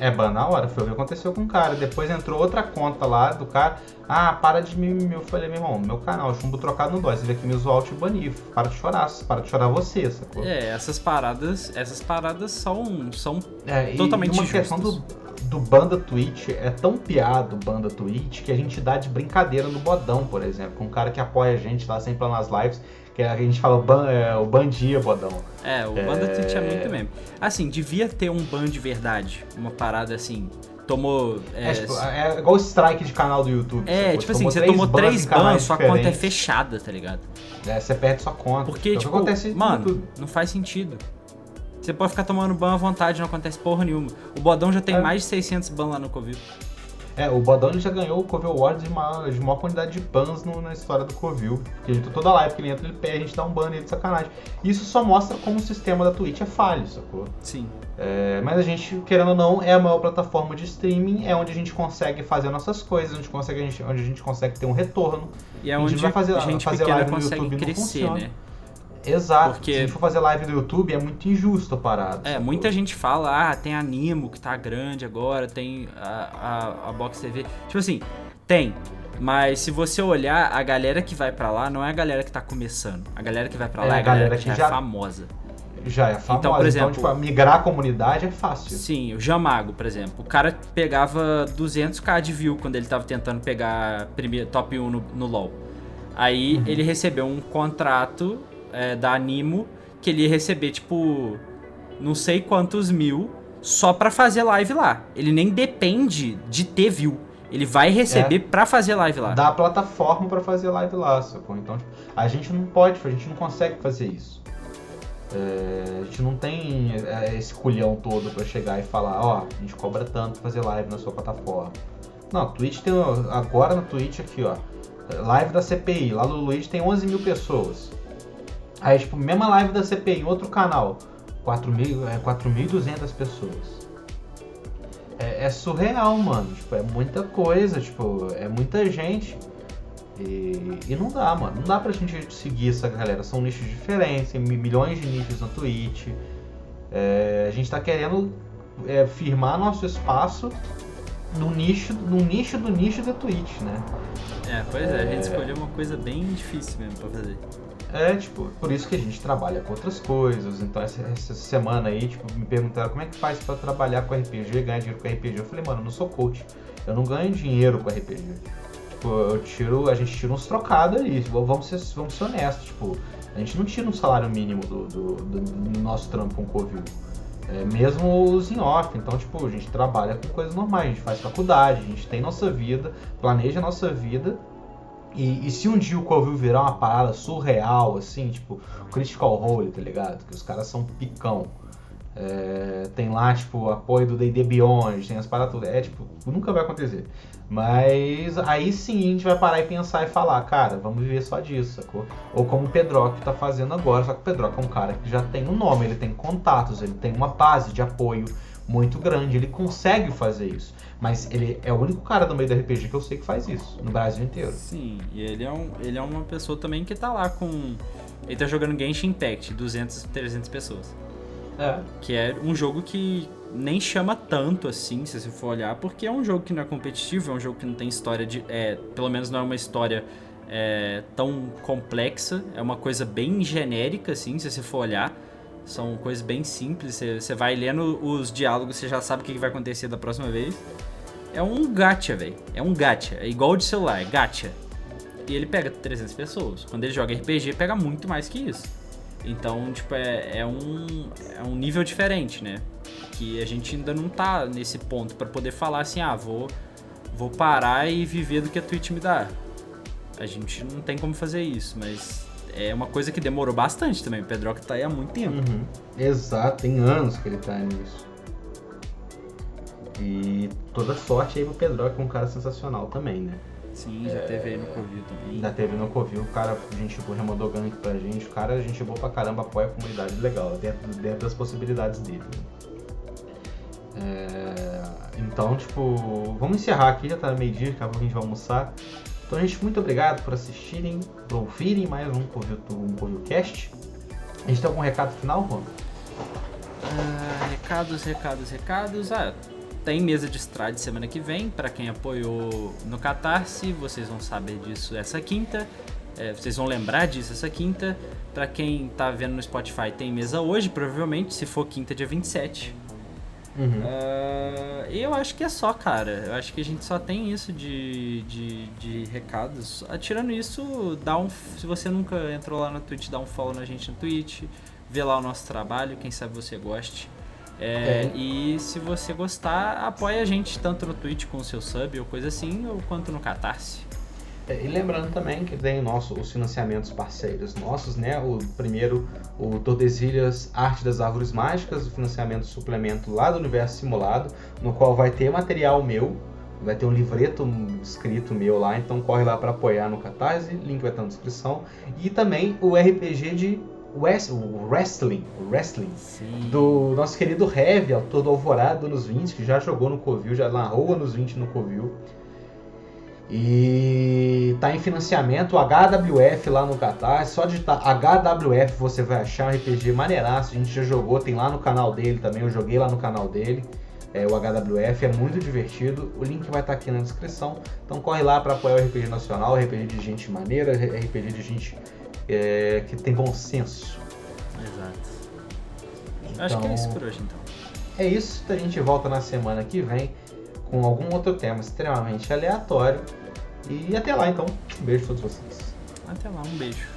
É ban na hora, foi o que aconteceu com o cara. Depois entrou outra conta lá do cara. Ah, para de me. Eu falei, meu irmão, meu canal, chumbo trocado no dói. Você veio aqui me zoar, te bani. Para de chorar, para de chorar você, sacou? É, essas paradas, essas paradas são, são é, totalmente e uma justas. questão do, do banda Twitch é tão piado banda Twitch que a gente dá de brincadeira no bodão, por exemplo. Um cara que apoia a gente lá sempre lá nas lives que a gente fala ban, é, o bandia, bodão. É, o é... Twitch é muito mesmo. Assim, devia ter um ban de verdade. Uma parada assim, tomou. É, é, tipo, é igual strike de canal do YouTube. É, tipo assim, você tomou três bans, sua conta é fechada, tá ligado? É, você perde sua conta. Porque, é tipo, acontece mano, não faz sentido. Você pode ficar tomando ban à vontade, não acontece porra nenhuma. O Bodão já tem é. mais de 600 ban lá no Covid. É, o Bodão já ganhou o Covil Awards de maior, de maior quantidade de bans no, na história do Covil. Porque ele, toda live que ele entra, ele pede, a gente dá um ban nele de sacanagem. Isso só mostra como o sistema da Twitch é falho, sacou? Sim. É, mas a gente, querendo ou não, é a maior plataforma de streaming, é onde a gente consegue fazer nossas coisas, onde, consegue, a gente, onde a gente consegue ter um retorno. E é onde a gente vai fazer, a gente fazer live no YouTube crescer, né? Exato. Porque... Se a gente for fazer live no YouTube, é muito injusto a parada. É, muita gente fala, ah, tem Animo que tá grande agora, tem a, a, a Box TV. Tipo assim, tem. Mas se você olhar, a galera que vai para lá não é a galera que tá começando. A galera que vai para lá é, é a galera, galera que, que já, é famosa. Já é famosa. Então, por exemplo, então, tipo, migrar a comunidade é fácil. Sim, o Jamago, por exemplo. O cara pegava 200k de view quando ele tava tentando pegar primeiro, top 1 no, no LoL. Aí uhum. ele recebeu um contrato é, da Animo que ele ia receber, tipo, não sei quantos mil só pra fazer live lá. Ele nem depende de ter view. Ele vai receber é, pra fazer live lá. Dá a plataforma para fazer live lá, sacou? Então, tipo, a gente não pode, a gente não consegue fazer isso. É, a gente não tem é, esse culhão todo para chegar e falar, ó, a gente cobra tanto pra fazer live na sua plataforma. Não, Twitch tem. Agora na Twitch aqui, ó. Live da CPI. Lá no Luiz tem 11 mil pessoas. Aí, tipo, mesma live da CPI em outro canal, 4.200 é, pessoas. É, é, surreal, mano. Tipo, é muita coisa, tipo, é muita gente. E, e, não dá, mano. Não dá pra gente seguir essa galera. São nichos diferentes, tem milhões de nichos na Twitch. É, a gente tá querendo é, firmar nosso espaço no nicho, no nicho do nicho da Twitch, né? É, pois é, a gente é. escolheu uma coisa bem difícil mesmo pra fazer. É, tipo, por isso que a gente trabalha com outras coisas. Então, essa, essa semana aí, tipo, me perguntaram como é que faz para trabalhar com RPG e ganhar dinheiro com RPG. Eu falei, mano, eu não sou coach. Eu não ganho dinheiro com RPG. Tipo, eu tiro, a gente tira uns trocados ali. Tipo, vamos ser, vamos ser honestos, tipo, a gente não tira um salário mínimo do, do, do, do nosso trampo com Covil. É, mesmo os em off, então tipo, a gente trabalha com coisas normais, a gente faz faculdade, a gente tem nossa vida, planeja a nossa vida e, e, se um dia o Covil virar uma parada surreal, assim, tipo, Critical Role, tá ligado? Que os caras são picão. É, tem lá, tipo, apoio do D&D Beyond, tem as paradas É, tipo, nunca vai acontecer. Mas aí sim a gente vai parar e pensar e falar, cara, vamos viver só disso, sacou? Ou como o Pedrock tá fazendo agora, só que o Pedrock é um cara que já tem um nome, ele tem contatos, ele tem uma base de apoio muito grande, ele consegue fazer isso. Mas ele é o único cara do meio do RPG que eu sei que faz isso, no Brasil inteiro. Sim, e ele é, um, ele é uma pessoa também que tá lá com. Ele tá jogando Genshin Impact, 200, 300 pessoas. É. Que é um jogo que nem chama tanto assim, se você for olhar, porque é um jogo que não é competitivo, é um jogo que não tem história de. É, pelo menos não é uma história é, tão complexa, é uma coisa bem genérica, assim, se você for olhar. São coisas bem simples, você, você vai lendo os diálogos, você já sabe o que vai acontecer da próxima vez. É um gacha, velho. É um gacha. É igual de celular, é gacha. E ele pega 300 pessoas. Quando ele joga RPG, pega muito mais que isso. Então, tipo, é, é, um, é um nível diferente, né? Que a gente ainda não tá nesse ponto para poder falar assim, ah, vou, vou parar e viver do que a Twitch me dá. A gente não tem como fazer isso, mas é uma coisa que demorou bastante também. O Pedroca tá aí há muito tempo. Uhum. Exato, tem anos que ele tá nisso. E toda sorte aí pro Pedro, que é um cara sensacional também, né? Sim, já é... teve aí no Covil também. Já teve no Covil, o cara, a gente tipo, já mandou gank pra gente, o cara, a gente boa pra caramba, apoia a comunidade legal, dentro, dentro das possibilidades dele. É... Então, tipo, vamos encerrar aqui, já tá meio dia, daqui a pouco a gente vai almoçar. Então, gente, muito obrigado por assistirem, por ouvirem mais um Covil, um Covilcast. A gente tem algum recado final, Juan? Uh, recados, recados, recados. Ah, tem mesa de estrade semana que vem, para quem apoiou no Catarse, vocês vão saber disso essa quinta. É, vocês vão lembrar disso essa quinta. Para quem tá vendo no Spotify, tem mesa hoje, provavelmente, se for quinta, dia 27. Uhum. Uh, eu acho que é só, cara. Eu acho que a gente só tem isso de, de, de recados. Tirando isso, dá um, se você nunca entrou lá na Twitch, dá um follow na gente no Twitch. Vê lá o nosso trabalho, quem sabe você goste. É, é. E se você gostar, apoia a gente tanto no Twitch com o seu sub ou coisa assim, ou quanto no Catarse. É, e lembrando também que tem nosso, os financiamentos parceiros nossos, né? O primeiro, o Tordesilhas Arte das Árvores Mágicas, o financiamento suplemento lá do Universo Simulado, no qual vai ter material meu, vai ter um livreto escrito meu lá, então corre lá para apoiar no Catarse, link vai estar na descrição. E também o RPG de West, o Wrestling, o Wrestling do nosso querido Heavy, autor do Alvorada nos 20, que já jogou no Covil, já narrou nos 20 no Covil. E tá em financiamento, HWF lá no Qatar. Só digitar HWF você vai achar um RPG maneiraço. A gente já jogou, tem lá no canal dele também. Eu joguei lá no canal dele. É, o HWF é muito divertido. O link vai estar tá aqui na descrição. Então corre lá para apoiar o RPG nacional, RPG de gente maneira, RPG de gente é, que tem bom senso. Exato. Então, Acho que é isso por hoje então. É isso, a gente volta na semana que vem com algum outro tema extremamente aleatório. E até lá então. Um beijo a todos vocês. Até lá, um beijo.